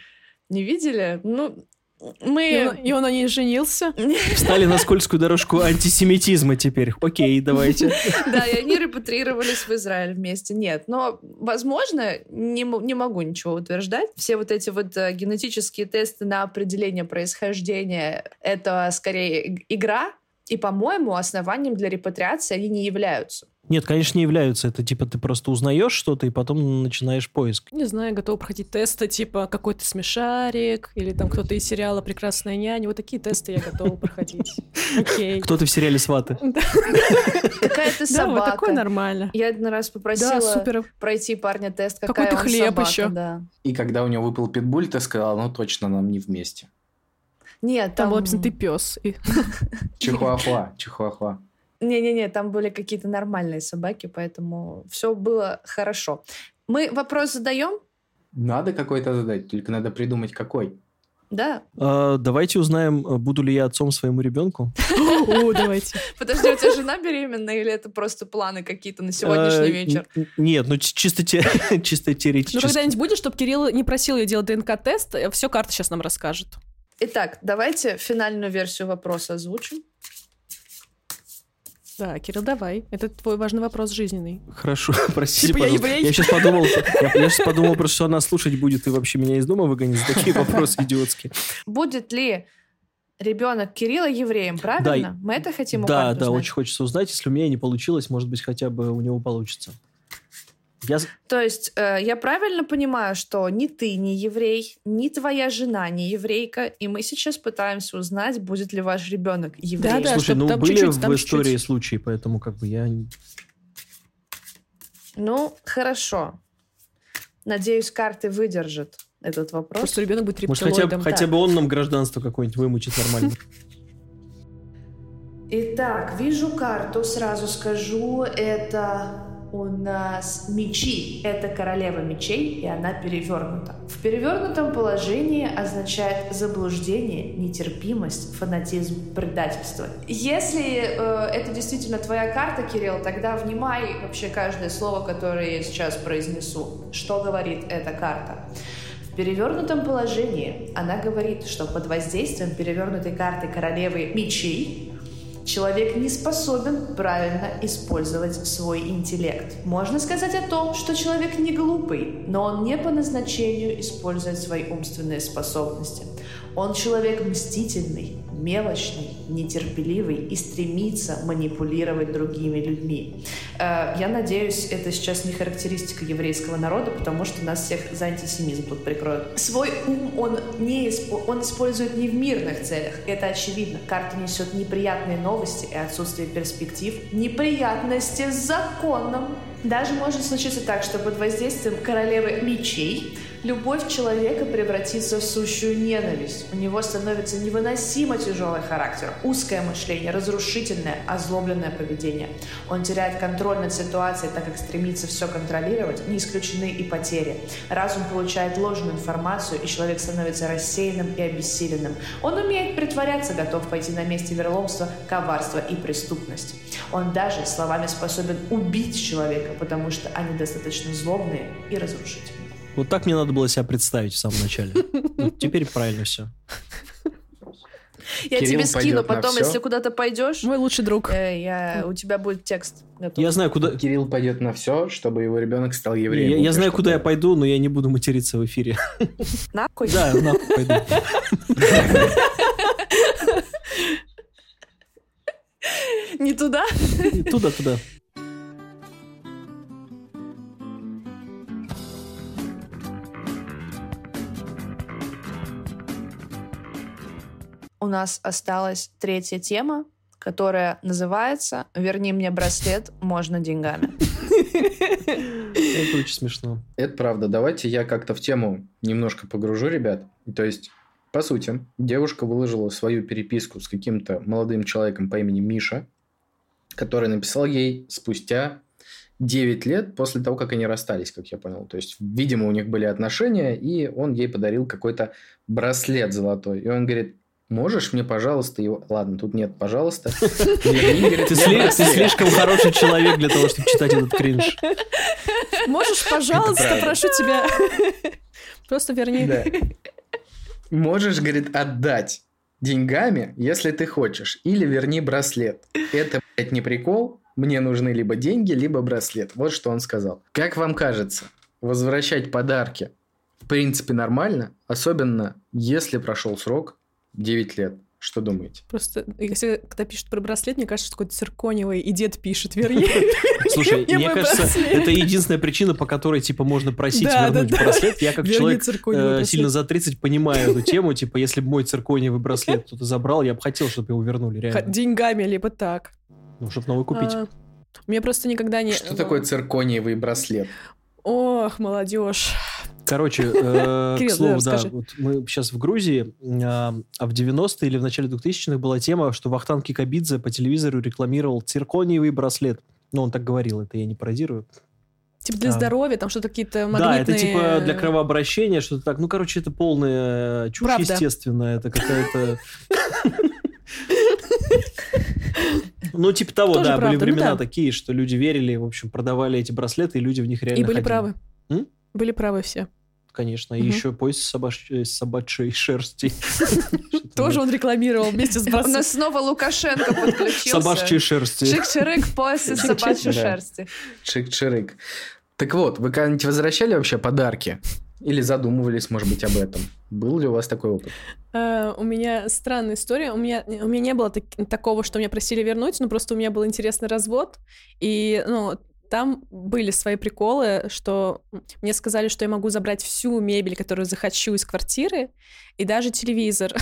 Не видели? Ну, И мы... он, и он на ней женился. Встали на скользкую дорожку антисемитизма теперь. Окей, давайте. Да, и они репатрировались в Израиль вместе. Нет, но, возможно, не, не могу ничего утверждать. Все вот эти вот э, генетические тесты на определение происхождения — это скорее иг- игра, и, по-моему, основанием для репатриации они не являются. Нет, конечно, не являются. Это типа ты просто узнаешь что-то и потом начинаешь поиск. Не знаю, готова проходить тесты, типа какой-то смешарик, или там кто-то из сериала «Прекрасная няня». Вот такие тесты я готова проходить. Окей. Кто-то в сериале «Сваты». Да, Какая ты да, такое собака. нормально. Я один раз попросила пройти парня тест, какая Какой-то он хлеб собака, еще. И когда у него выпал питбуль, ты сказал, ну точно нам не вместе. Нет, Там там... написано «ты пес». Чихуахуа, чихуахуа. Не-не-не, там были какие-то нормальные собаки, поэтому все было хорошо. Мы вопрос задаем? Надо какой-то задать, только надо придумать какой. Да. А, давайте узнаем, буду ли я отцом своему ребенку. О, давайте. Подожди, у тебя жена беременная или это просто планы какие-то на сегодняшний А, вечер? Нет, ну чисто те- чисто Ну, теоретически. когда-нибудь будет, чтобы Кирилл не просил ее делать ДНК-тест, все карта сейчас нам расскажет. Итак, давайте финальную версию вопроса озвучим. Да, Кирилл, давай. Это твой важный вопрос жизненный. Хорошо, простите, Типа я пожалуйста. еврей? Я сейчас подумал, я, сейчас подумал просто, что она слушать будет и вообще меня из дома выгонит за такие вопросы идиотские. Будет ли ребенок Кирилла евреем, правильно? Да. Мы это хотим Да, да, узнать. очень хочется узнать. Если у меня не получилось, может быть, хотя бы у него получится. Я... То есть э, я правильно понимаю, что ни ты не еврей, ни твоя жена не еврейка, и мы сейчас пытаемся узнать, будет ли ваш ребенок еврей. Да-да. Слушай, чтоб ну там были чуть-чуть, в там истории чуть-чуть. случаи, поэтому как бы я... Ну, хорошо. Надеюсь, карты выдержат этот вопрос. Просто ребенок будет Может, хотя, рептилоидом. хотя бы он нам гражданство какое-нибудь вымучит нормально. Итак, вижу карту, сразу скажу, это у нас мечи. Это королева мечей, и она перевернута. В перевернутом положении означает заблуждение, нетерпимость, фанатизм, предательство. Если э, это действительно твоя карта, Кирилл, тогда внимай вообще каждое слово, которое я сейчас произнесу. Что говорит эта карта? В перевернутом положении она говорит, что под воздействием перевернутой карты королевы мечей Человек не способен правильно использовать свой интеллект. Можно сказать о том, что человек не глупый, но он не по назначению использует свои умственные способности. Он человек мстительный, мелочный, нетерпеливый и стремится манипулировать другими людьми. Э, Я надеюсь, это сейчас не характеристика еврейского народа, потому что нас всех за антисемизм тут прикроют. Свой ум он, не испо- он использует не в мирных целях, это очевидно. Карта несет неприятные новости и отсутствие перспектив. Неприятности с законом. Даже может случиться так, что под воздействием королевы мечей любовь человека превратится в сущую ненависть. У него становится невыносимо тяжелый характер, узкое мышление, разрушительное, озлобленное поведение. Он теряет контроль над ситуацией, так как стремится все контролировать, не исключены и потери. Разум получает ложную информацию, и человек становится рассеянным и обессиленным. Он умеет притворяться, готов пойти на месте вероломства, коварства и преступность. Он даже словами способен убить человека, потому что они достаточно злобные и разрушительные. Вот так мне надо было себя представить в самом начале. Вот теперь правильно все. Я Кирилл тебе скину потом, если куда-то пойдешь, Мой лучший друг. э, я, у тебя будет текст готов. Я знаю, куда... Кирилл пойдет на все, чтобы его ребенок стал Я, евреем. я и знаю, куда я пойду, но я не буду материться в эфире. Нахуй? Да, нахуй пойду. Не туда? Туда-туда. У нас осталась третья тема, которая называется «Верни мне браслет, можно деньгами». Это очень смешно. Это правда. Давайте я как-то в тему немножко погружу, ребят. То есть, по сути, девушка выложила свою переписку с каким-то молодым человеком по имени Миша, который написал ей спустя 9 лет после того, как они расстались, как я понял. То есть, видимо, у них были отношения, и он ей подарил какой-то браслет золотой. И он говорит, можешь мне, пожалуйста, его... Ладно, тут нет, пожалуйста. Ты, слишком хороший человек для того, чтобы читать этот кринж. Можешь, пожалуйста, прошу тебя. Просто верни. Можешь, говорит, отдать деньгами, если ты хочешь, или верни браслет. Это, блядь, не прикол. Мне нужны либо деньги, либо браслет. Вот что он сказал. Как вам кажется, возвращать подарки в принципе нормально, особенно если прошел срок 9 лет. Что думаете? Просто, если когда пишут про браслет, мне кажется, что какой-то циркониевый, и дед пишет, верни. Слушай, мне кажется, это единственная причина, по которой, типа, можно просить вернуть браслет. Я как человек э, сильно за 30 понимаю эту тему. Типа, если бы мой циркониевый браслет кто-то забрал, я бы хотел, чтобы его вернули, реально. Деньгами, либо так. Ну, чтобы новый купить. А, Мне просто никогда не... Что такое циркониевый браслет? Ох, молодежь. Короче, э, к Кирилл, слову, да, да, вот мы сейчас в Грузии, а а в 90-е или в начале 2000-х была тема, что Вахтанг Кикабидзе по телевизору рекламировал циркониевый браслет. Ну, он так говорил, это я не пародирую. Типа для Да. здоровья, там что-то какие-то Да, магнитные... это типа для кровообращения, что-то так. Ну, короче, это полная чушь, Правда. естественно. Это какая-то... Ну, типа того, Тоже да, были ну времена да. такие, что люди верили, в общем, продавали эти браслеты, и люди в них реально И были ходили. правы. М? Были правы все. Конечно, и еще пояс э, с собачьей шерсти. Тоже он рекламировал вместе с У нас снова Лукашенко подключился. Собачьей шерсти. Чик-чирык, пояс из собачьей шерсти. Чик-чирык. Так вот, вы когда-нибудь возвращали вообще подарки? Или задумывались, может быть, об этом? Был ли у вас такой опыт? Э, У меня странная история. У меня, у меня не было так- такого, что меня просили вернуть, но просто у меня был интересный развод. И, ну, там были свои приколы, что мне сказали, что я могу забрать всю мебель, которую захочу из квартиры, и даже телевизор.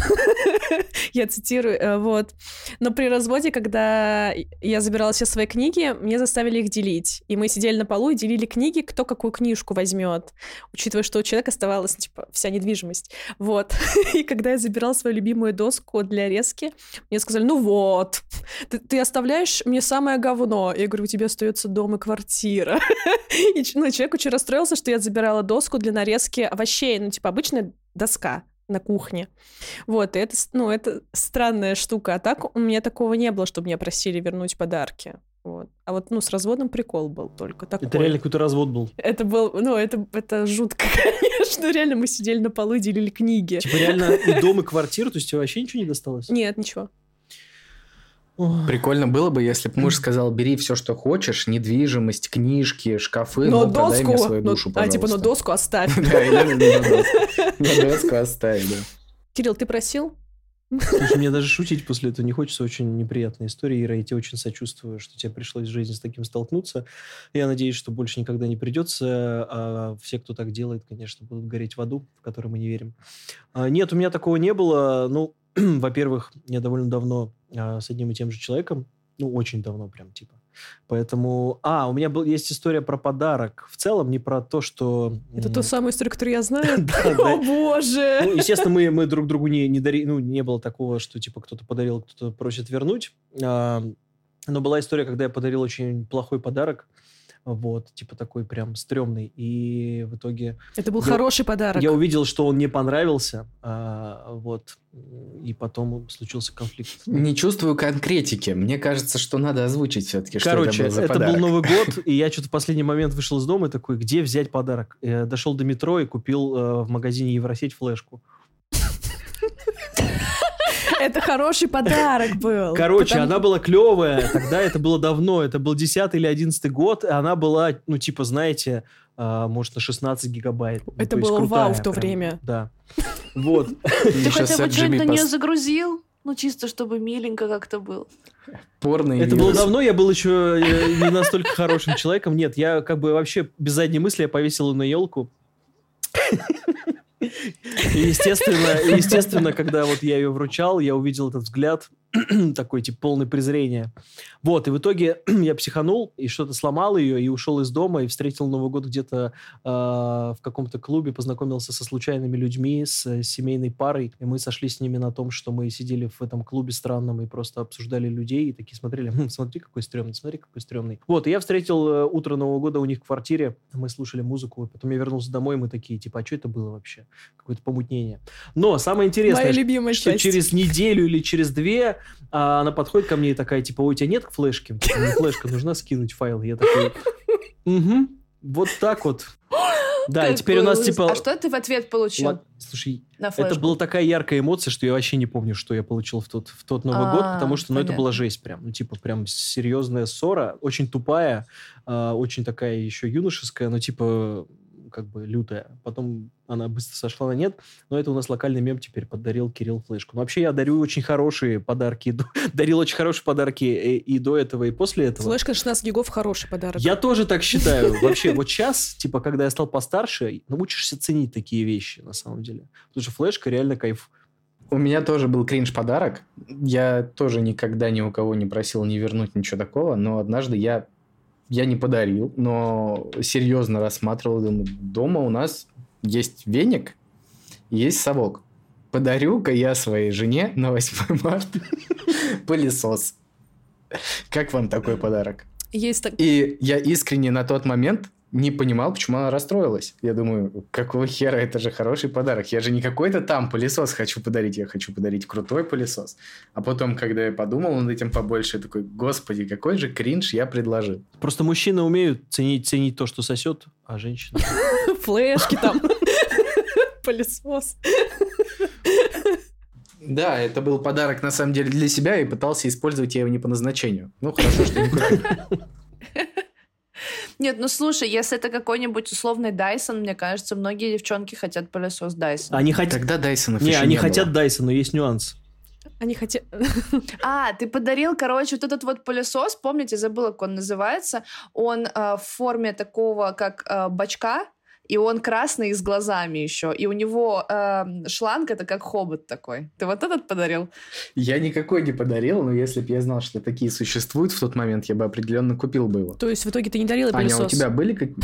Я цитирую, э, вот. Но при разводе, когда я забирала все свои книги, мне заставили их делить. И мы сидели на полу и делили книги, кто какую книжку возьмет, учитывая, что у человека оставалась, типа, вся недвижимость. Вот. И когда я забирала свою любимую доску для резки, мне сказали, ну вот, ты, ты оставляешь мне самое говно. Я говорю, у тебя остается дом и квартира. И ну, человек очень расстроился, что я забирала доску для нарезки овощей. Ну, типа, обычная доска на кухне. Вот, и это, ну, это странная штука. А так у меня такого не было, чтобы меня просили вернуть подарки. Вот. А вот, ну, с разводом прикол был только такой. Это реально какой-то развод был. Это был, ну, это, это жутко, конечно. Реально мы сидели на полу делили книги. Типа реально и дом, и квартиру, то есть тебе вообще ничего не досталось? Нет, ничего. Прикольно было бы, если бы муж сказал, бери все, что хочешь, недвижимость, книжки, шкафы, но но продай мне доску, свою ну, душу, а типа, ну пожалуйста». доску оставь. Да, на доску. Оставь, да. Кирилл, ты просил? Слушай, мне даже шутить после этого не хочется. Очень неприятная история, Ира. Я тебе очень сочувствую, что тебе пришлось в жизни с таким столкнуться. Я надеюсь, что больше никогда не придется. А все, кто так делает, конечно, будут гореть в аду, в который мы не верим. А, Нет, у меня такого не было. Ну, во-первых, я довольно давно а, с одним и тем же человеком, ну, очень давно прям, типа. Поэтому... А, у меня был, есть история про подарок. В целом, не про то, что... Это м, ту самую историю, которую я знаю? О, боже! Ну, естественно, мы, мы друг другу не, не дарили, ну, не было такого, что, типа, кто-то подарил, кто-то просит вернуть. А, но была история, когда я подарил очень плохой подарок, вот, типа, такой прям стрёмный, и в итоге Это был Я- хороший подарок. я увидел, что он не понравился, а, вот, и потом случился конфликт. Не чувствую конкретики. Мне кажется, что надо озвучить все-таки, что Короче, это был за это подарок. был Новый год, и я что-то в последний момент вышел из дома и такой, где взять подарок? Я дошел до метро и купил э, в магазине Евросеть флешку. Это хороший подарок был. Короче, она была клевая. Тогда это было давно. Это был 10 или 11 год. и Она была, ну, типа, знаете, а, может, на 16 гигабайт. Ну, Это было вау в то время. Да. Вот. Ты хотя бы что-нибудь на нее загрузил? Ну, чисто, чтобы миленько как-то было. порно Это было давно, я был еще э, не настолько хорошим человеком. Нет, я как бы вообще без задней мысли я повесил ее на елку. Естественно, естественно, когда вот я ее вручал, я увидел этот взгляд такой, типа, полный презрения. Вот, и в итоге я психанул и что-то сломал ее, и ушел из дома, и встретил Новый год где-то э, в каком-то клубе, познакомился со случайными людьми, с э, семейной парой, и мы сошли с ними на том, что мы сидели в этом клубе странном и просто обсуждали людей, и такие смотрели, «Хм, смотри, какой стрёмный, смотри, какой стрёмный. Вот, и я встретил э, утро Нового года у них в квартире, мы слушали музыку, потом я вернулся домой, и мы такие, типа, а что это было вообще? Какое-то помутнение. Но самое интересное, что часть. через неделю или через две а, она подходит ко мне и такая, типа, «Ой, у тебя нет флешки? Мне флешка нужна скинуть файл. Я такой, угу, вот так вот. Да, и теперь у нас, типа... А что ты в ответ получил Слушай, это была такая яркая эмоция, что я вообще не помню, что я получил в тот, в тот Новый год, А, потому что, ну, это была жесть прям. Ну, типа, прям серьезная ссора, очень тупая, а, очень такая еще юношеская, но, типа, как бы лютая. Потом она быстро сошла на нет, но это у нас локальный мем теперь подарил Кирилл флешку. Но вообще я дарю очень хорошие подарки, дарил очень хорошие подарки и, и до этого, и после этого. Флешка 16 гигов хороший подарок. Я тоже так считаю. Вообще, вот сейчас, типа, когда я стал постарше, научишься ценить такие вещи, на самом деле. Потому что флешка реально кайф. У меня тоже был кринж-подарок. Я тоже никогда ни у кого не просил не вернуть ничего такого, но однажды я, я не подарил, но серьезно рассматривал, думаю, дома у нас есть веник, есть совок. Подарю-ка я своей жене на 8 марта пылесос. Как вам такой подарок? Есть так... И я искренне на тот момент не понимал, почему она расстроилась. Я думаю, какого хера, это же хороший подарок. Я же не какой-то там пылесос хочу подарить, я хочу подарить крутой пылесос. А потом, когда я подумал над этим побольше, я такой, господи, какой же кринж я предложил. Просто мужчины умеют ценить, ценить то, что сосет, а женщины... Флешки там. Пылесос. Да, это был подарок на самом деле для себя, и пытался использовать я его не по назначению. Ну, хорошо, что не. Нет, ну слушай, если это какой-нибудь условный Дайсон, мне кажется, многие девчонки хотят пылесос Дайсон. Они хотят... Тогда Дайсонов Не, еще они не хотят было. Дайсон, но есть нюанс. Они хотят... А, ты подарил, короче, вот этот вот пылесос, помните, забыла, как он называется. Он э, в форме такого, как э, бачка, и он красный и с глазами еще. И у него э, шланг это как хобот такой. Ты вот этот подарил? Я никакой не подарил, но если бы я знал, что такие существуют в тот момент, я бы определенно купил бы его. То есть в итоге ты не дарила Аня, пылесос? у тебя были какие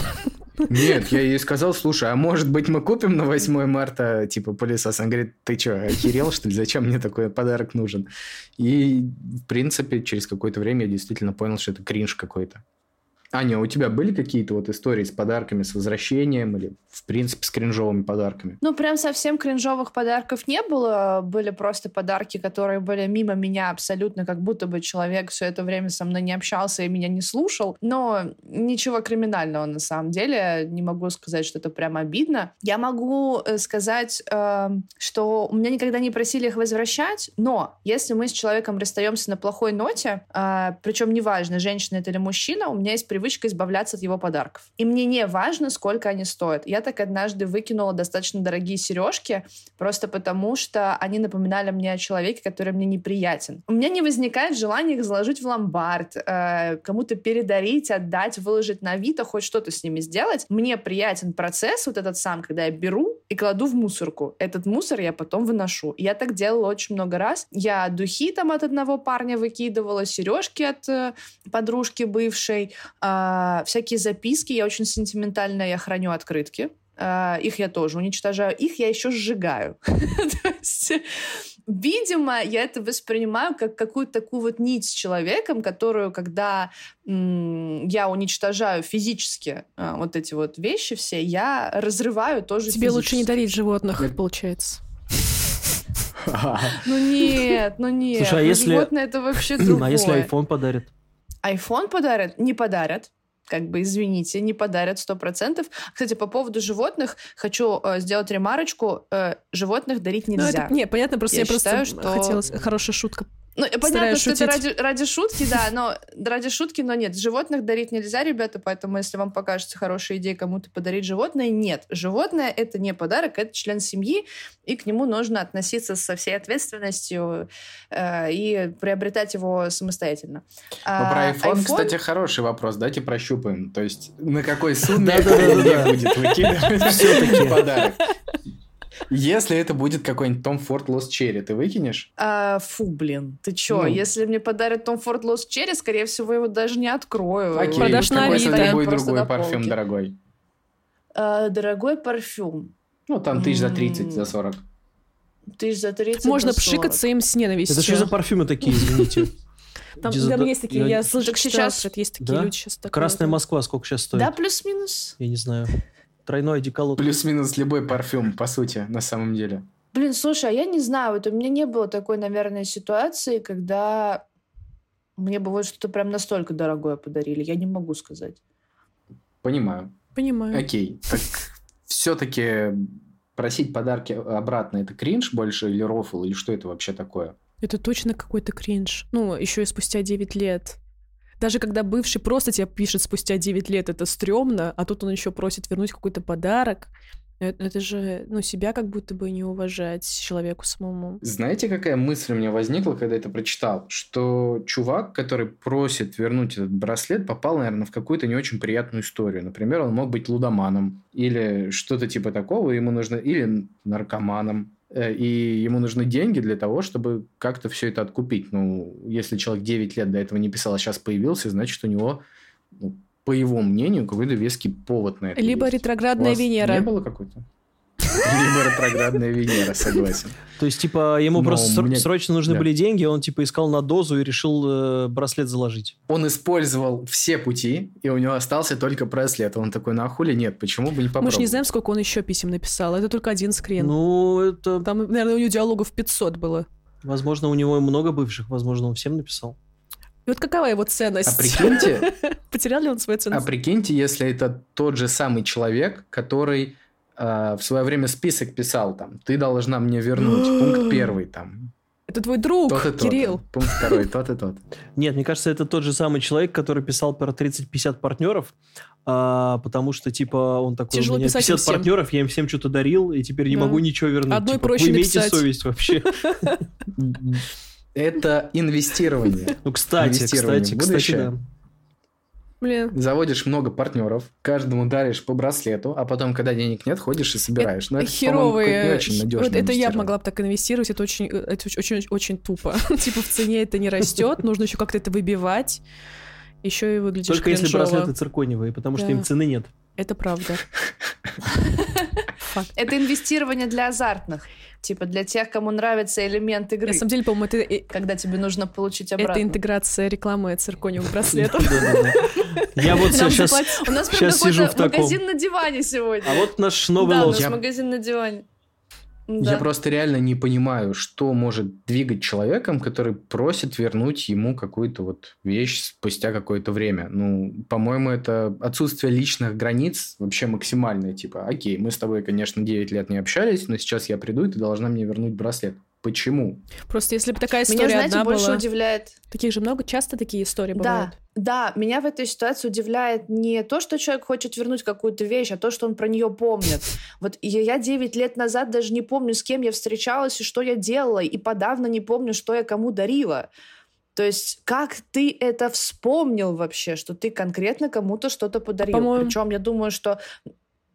Нет, я ей сказал, слушай, а может быть мы купим на 8 марта, типа, пылесос? Она говорит, ты что, охерел, что ли? Зачем мне такой подарок нужен? И, в принципе, через какое-то время я действительно понял, что это кринж какой-то. Аня, у тебя были какие-то вот истории с подарками, с возвращением или, в принципе, с кринжовыми подарками? Ну, прям совсем кринжовых подарков не было. Были просто подарки, которые были мимо меня абсолютно, как будто бы человек все это время со мной не общался и меня не слушал. Но ничего криминального на самом деле. Не могу сказать, что это прям обидно. Я могу э, сказать, э, что у меня никогда не просили их возвращать, но если мы с человеком расстаемся на плохой ноте, э, причем неважно, женщина это или мужчина, у меня есть привычка избавляться от его подарков. И мне не важно, сколько они стоят. Я так однажды выкинула достаточно дорогие сережки, просто потому что они напоминали мне о человеке, который мне неприятен. У меня не возникает желания их заложить в ломбард, э, кому-то передарить, отдать, выложить на Авито, хоть что-то с ними сделать. Мне приятен процесс вот этот сам, когда я беру и кладу в мусорку. Этот мусор я потом выношу. Я так делала очень много раз. Я духи там от одного парня выкидывала, сережки от э, подружки бывшей, а, всякие записки. Я очень сентиментальная, я храню открытки. А, их я тоже уничтожаю. Их я еще сжигаю. То есть, Видимо, я это воспринимаю как какую-то такую вот нить с человеком, которую, когда я уничтожаю физически а, вот эти вот вещи все, я разрываю тоже Тебе лучше не дарить животных, Нет. получается. Ну нет, ну нет. Слушай, а ну если- животное это вообще другое. А если iPhone подарит? iPhone подарят? Не подарят. как бы, извините, не подарят 100%. Кстати, по поводу животных хочу э, сделать ремарочку. Э, животных дарить Ну, нельзя. это, не, понятно, просто я, Я просто считаю, что- хотела... Хорошая шутка. Ну, понятно, Стараюсь что это шутить. ради, ради шутки, да, но ради шутки, но нет, животных дарить нельзя, ребята, поэтому если вам покажется хорошая идея кому-то подарить животное, нет. Животное — это не подарок, это член семьи, и к нему нужно относиться со всей ответственностью э, и приобретать его самостоятельно. Ну, А, про iPhone, iPhone- кстати, хороший вопрос. Давайте прощупаем. То есть, на какой сумме мне будет выкидывать Всё-таки. подарок? Если это будет какой-нибудь Том Форд Lost Cherry, ты выкинешь? А, фу, блин, ты чё? Ну. Если мне подарят Том Форд Lost Cherry, скорее всего, его даже не открою. Окей, Продашь на какой-то Авито. Просто другой парфюм дорогой. А, дорогой парфюм. Ну, там тысяч за 30, М. за 40. Тысяч за 30 Можно на 40. пшикаться им с ненавистью. Это что за парфюмы такие, извините? Там, Дезодор- да, есть такие, я- я Так сейчас сейчас- есть такие Да? люди сейчас. такое, Красная. Москва сколько сейчас стоит? Да, плюс-минус. Я не знаю. Тройной одеколон. Плюс-минус любой парфюм, по сути, на самом деле. Блин, слушай, а я не знаю, вот у меня не было такой, наверное, ситуации, когда мне бы вот что-то прям настолько дорогое подарили. Я не могу сказать. Понимаю. Понимаю. Окей. Так все-таки просить подарки обратно это кринж больше или рофл, или что это вообще такое? Это точно какой-то кринж. Ну, еще и спустя 9 лет. Даже когда бывший просто тебе пишет спустя 9 лет, это стрёмно, а тут он еще просит вернуть какой-то подарок. Э- Это же, ну, себя как будто бы не уважать человеку самому. Знаете, какая мысль у меня возникла, когда это прочитал? Что чувак, который просит вернуть этот браслет, попал, наверное, в какую-то не очень приятную историю. Например, он мог быть лудоманом или что-то типа такого, ему нужно... Или наркоманом. Э, И ему нужны деньги для того, чтобы как-то все это откупить. Ну, если человек 9 лет до этого не писал, а сейчас появился, значит, у него, ну, по его мнению, какой-то веский повод на это Либо есть. Ретроградная Венера. Не было какой-то? Либо ретроградная Венера, согласен. То есть, типа, ему Но просто срочно нужны да. были деньги, он, типа, искал на дозу и решил э, браслет заложить. Он использовал все пути, и у него остался только браслет. Он такой, на хули нет, почему бы не попробовать? Мы же не знаем, сколько он еще писем написал. Это только один скрин. Ну, это, Там, наверное, у него диалогов 500 было. возможно, у него много бывших, возможно, он всем написал. И вот какова его ценность? А прикиньте, Потерял ли он свою а ценность? прикиньте, если это тот же самый человек, который э, в свое время список писал там, ты должна мне вернуть пункт первый там, Это твой друг, тот и тот, Кирилл. пункт второй, тот и тот. Нет, мне кажется, это тот же самый человек, который писал про 30-50 партнеров, а, потому что, типа, он такой, Тяжело у меня писать 50 им всем. партнеров, я им всем что-то дарил, и теперь не Да. могу ничего вернуть. Одной Типа, проще вы имейте написать. совесть вообще. Это инвестирование. Ну, кстати, Инвестирование кстати, кстати, да. Блин. Заводишь много партнеров, каждому даришь по браслету, а потом, когда денег нет, ходишь и собираешь. Но это, по-моему, Херовые. какое-то не очень Вот это я могла бы так инвестировать, это очень, это очень, очень, очень тупо. Типа в цене это не растет, нужно еще как-то это выбивать. Еще и выглядишь Только если кринжово. браслеты цирконевые, потому что Да. им цены нет. Это правда. Это инвестирование для азартных. Типа для тех, кому нравится элемент игры. На самом деле, по-моему, это, Когда тебе нужно получить обратно. это интеграция рекламы циркониевых браслетов. Я вот сейчас... заплатили- У нас прям щас сижу какой-то в таком. магазин на диване сегодня. А вот наш новый да, лот. нас Я- магазин на диване. Я Да. просто реально не понимаю, что может двигать человеком, который просит вернуть ему какую-то вот вещь спустя какое-то время. Ну, по-моему, это отсутствие личных границ вообще максимальное. Типа, окей, мы с тобой, конечно, 9 лет не общались, но сейчас я приду, и ты должна мне вернуть браслет. Почему? Просто если бы такая Меня, история знаете, одна больше была... удивляет... Таких же много, часто такие истории бывают. Да, да, меня в этой ситуации удивляет не то, что человек хочет вернуть какую-то вещь, а то, что он про нее помнит. Вот я я 9 лет назад даже не помню, с кем я встречалась и что я делала, и подавно не помню, что я кому дарила. То есть, как ты это вспомнил вообще, что ты конкретно кому-то что-то подарил? По-моему- Причем я думаю, что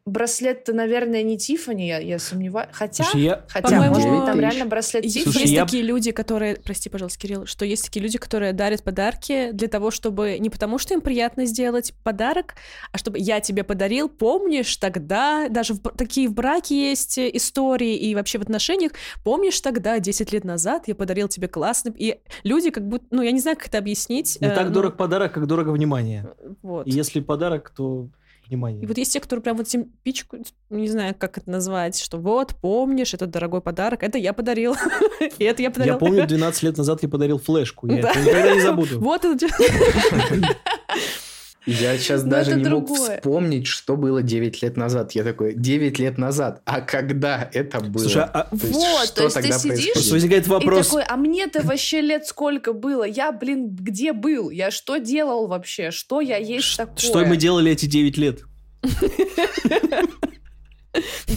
браслет-то, наверное, не Тиффани, я, я сомневаюсь. Хотя, Слушай, я... хотя, по-моему, может быть, там реально браслет Есть Тиффани. Слушай, я- такие люди, которые, прости, пожалуйста, Кирилл, что есть такие люди, которые дарят подарки для того, чтобы не потому, что им приятно сделать подарок, а чтобы я тебе подарил, помнишь тогда, даже в такие в браке есть истории и вообще в отношениях, помнишь тогда, 10 лет назад, я подарил тебе классный, и люди как будто, ну, я не знаю, как это объяснить. Не э, так ну, дорог подарок, как дорого внимание. Вот. И если подарок, то внимание. И вот есть те, которые прям вот этим пичкают, не знаю, как это назвать, что вот, помнишь, это дорогой подарок, это я подарил, и это я подарил. Я помню, 12 лет назад я подарил флешку. Я это никогда не забуду. Вот это... Я сейчас Но даже не мог другое. вспомнить, что было 9 лет назад. Я такой, 9 лет назад? А когда это было? Слушай, а- То есть, Вот, что то есть ты тогда сидишь происходило? Просто возникает вопрос, И такой, а мне-то вообще лет сколько было? Я, блин, где был? Я что делал вообще? Что я есть ш- такое? что мы делали эти 9 лет?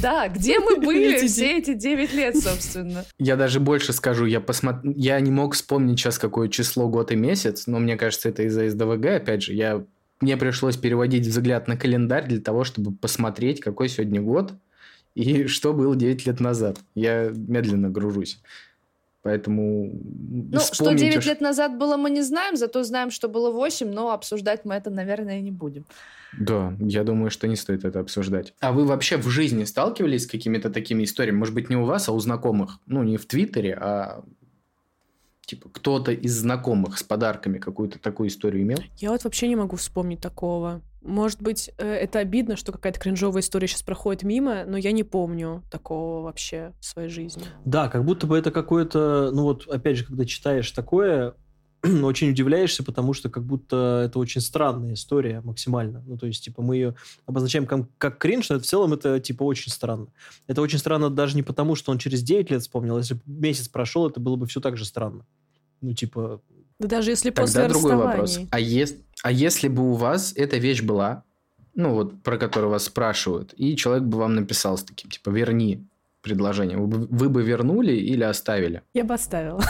Да, где мы были Эти все эти 9 лет, собственно? Я даже больше скажу, я посмотр... я не мог вспомнить сейчас какое число, год и месяц, но мне кажется, это из-за СДВГ, опять же, я... мне пришлось переводить взгляд на календарь для того, чтобы посмотреть, какой сегодня год и что было 9 лет назад. Я медленно гружусь. Поэтому Ну, что вспомнить 9 уж- лет назад было, мы не знаем, зато знаем, что было 8, но обсуждать мы это, наверное, не будем. Да, я думаю, что не стоит это обсуждать. А вы вообще в жизни сталкивались с какими-то такими историями? Может быть, не у вас, а у знакомых? Ну, не в Твиттере, а типа кто-то из знакомых с подарками какую-то такую историю имел? Я вот вообще не могу вспомнить такого. Может быть, э, это обидно, что какая-то кринжовая история сейчас проходит мимо, но я не помню такого вообще в своей жизни. Да, как будто бы это какое-то, ну вот, опять же, когда читаешь такое, очень удивляешься, потому что как будто это очень странная история максимально. Ну, то есть, типа, мы ее обозначаем как, как кринж, но в целом это, типа, очень странно. Это очень странно даже не потому, что он через 9 лет вспомнил. Если бы месяц прошел, это было бы все так же странно. Ну, типа, Да даже если Тогда после другой вопрос. А, ес- а если бы у вас эта вещь была, ну вот про которую вас спрашивают, и человек бы вам написал с таким, типа, верни предложение, вы бы, вы бы вернули или оставили? Я бы оставила.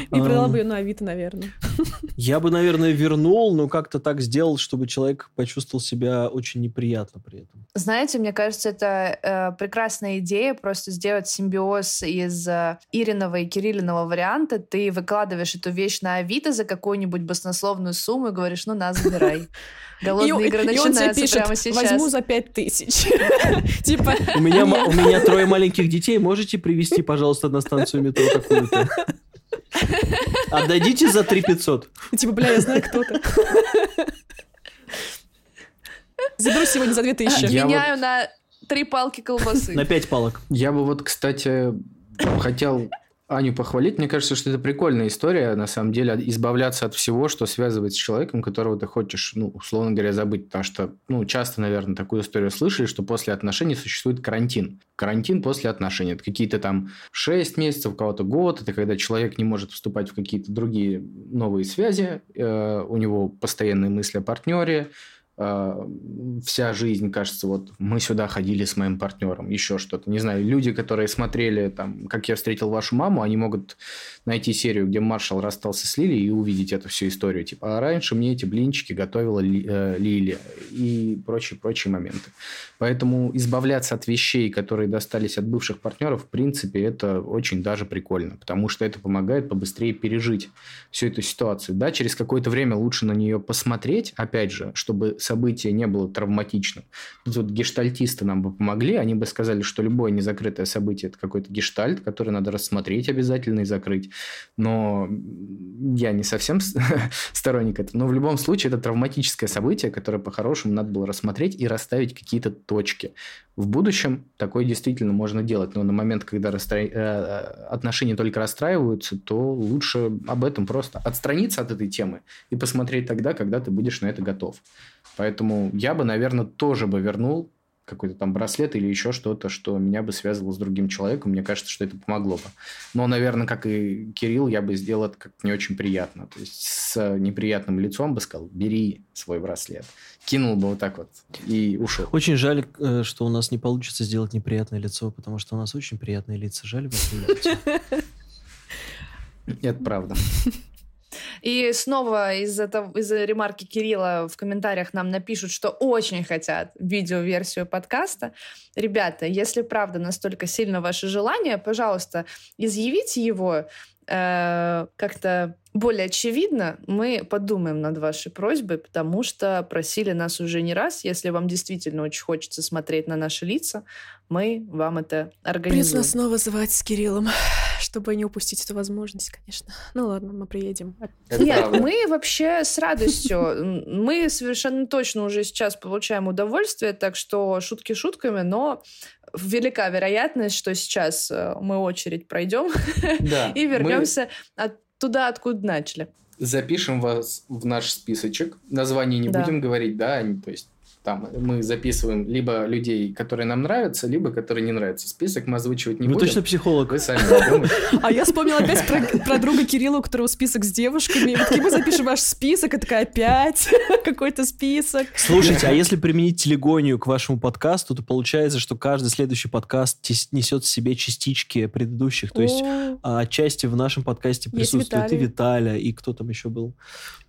И продала бы ее на Авито, наверное. я бы, наверное, вернул, но как-то так сделал, чтобы человек почувствовал себя очень неприятно при этом. Знаете, мне кажется, это э, прекрасная идея просто сделать симбиоз из э, Ириного и Кириллиного варианта. Ты выкладываешь эту вещь на Авито за какую-нибудь баснословную сумму и говоришь, ну, на, забирай. Голодные И- игры и он тебе начинаются пишет, прямо сейчас. возьму за пять тысяч. Типа, У меня, трое маленьких детей. Можете привезти, пожалуйста, на станцию метро какую-то? Отдадите за 3 500. Типа, бля, я знаю, кто ты. Заберу сегодня за две тысячи. Я Меняю на три палки колбасы. На 5 палок. Я бы вот, кстати, хотел Аню похвалить. Мне кажется, что это прикольная история, на самом деле, избавляться от всего, что связывает с человеком, которого ты хочешь, ну, условно говоря, забыть. Потому что, ну, часто, наверное, такую историю слышали, что после отношений существует карантин. Карантин после отношений. Это какие-то там 6 месяцев, у кого-то год. Это когда человек не может вступать в какие-то другие новые связи. э, у него постоянные мысли о партнере. Э, вся жизнь, кажется, вот мы сюда ходили с моим партнером, еще что-то. Не знаю, люди, которые смотрели, там, как я встретил вашу маму, они могут найти серию, где маршал расстался с Лилией и увидеть эту всю историю. Типа, а раньше мне эти блинчики готовила Ли- э, Лилия и прочие-прочие моменты. Поэтому избавляться от вещей, которые достались от бывших партнеров, в принципе, это очень даже прикольно, потому что это помогает побыстрее пережить всю эту ситуацию. Да, через какое-то время лучше на нее посмотреть, опять же, чтобы событие не было травматичным. Тут вот гештальтисты нам бы помогли, они бы сказали, что любое незакрытое событие – это какой-то гештальт, который надо рассмотреть обязательно и закрыть. Но я не совсем сторонник этого. Но в любом случае это травматическое событие, которое по-хорошему надо было рассмотреть и расставить какие-то точки. В будущем такое действительно можно делать, но на момент, когда расстра- э, отношения только расстраиваются, то лучше об этом просто отстраниться от этой темы и посмотреть тогда, когда ты будешь на это готов. Поэтому я бы, наверное, тоже бы вернул какой-то там браслет или еще что-то, что меня бы связывало с другим человеком. Мне кажется, что это помогло бы. Но, наверное, как и Кирилл, я бы сделал это как не очень приятно. То есть с неприятным лицом бы сказал, бери свой браслет. Кинул бы вот так вот и ушел. Очень жаль, э, что у нас не получится сделать неприятное лицо, потому что у нас очень приятные лица. Жаль вас. Это правда. И снова из этого из ремарки Кирилла в комментариях нам напишут, что очень хотят видеоверсию подкаста. Ребята, если правда настолько сильно ваше желание, пожалуйста, изъявите его э, как-то более очевидно. Мы подумаем над вашей просьбой, потому что просили нас уже не раз. Если вам действительно очень хочется смотреть на наши лица, мы вам это организуем. Придется снова звать с Кириллом, чтобы не упустить эту возможность, конечно. Ну ладно, мы приедем. Это Нет, правда. мы вообще с радостью. Мы совершенно точно уже сейчас получаем удовольствие, так что шутки шутками, но велика вероятность, что сейчас э, мы очередь пройдем Да, и мы- вернемся от- туда, откуда начали. запишем вас в наш списочек. Название не Да. будем говорить, да, они- то есть там мы записываем либо людей, которые нам нравятся, либо которые не нравятся. Список мы озвучивать не Вы будем. точно психолог? Вы сами. А я вспомнила опять про, друга Кирилла, у которого список с девушками. Мы запишем ваш список, и такая, опять какой-то список. Слушайте, а если применить телегонию к вашему подкасту, то получается, что каждый следующий подкаст несет в себе частички предыдущих. То есть а, отчасти в нашем подкасте присутствует и. Виталя, и кто там еще был.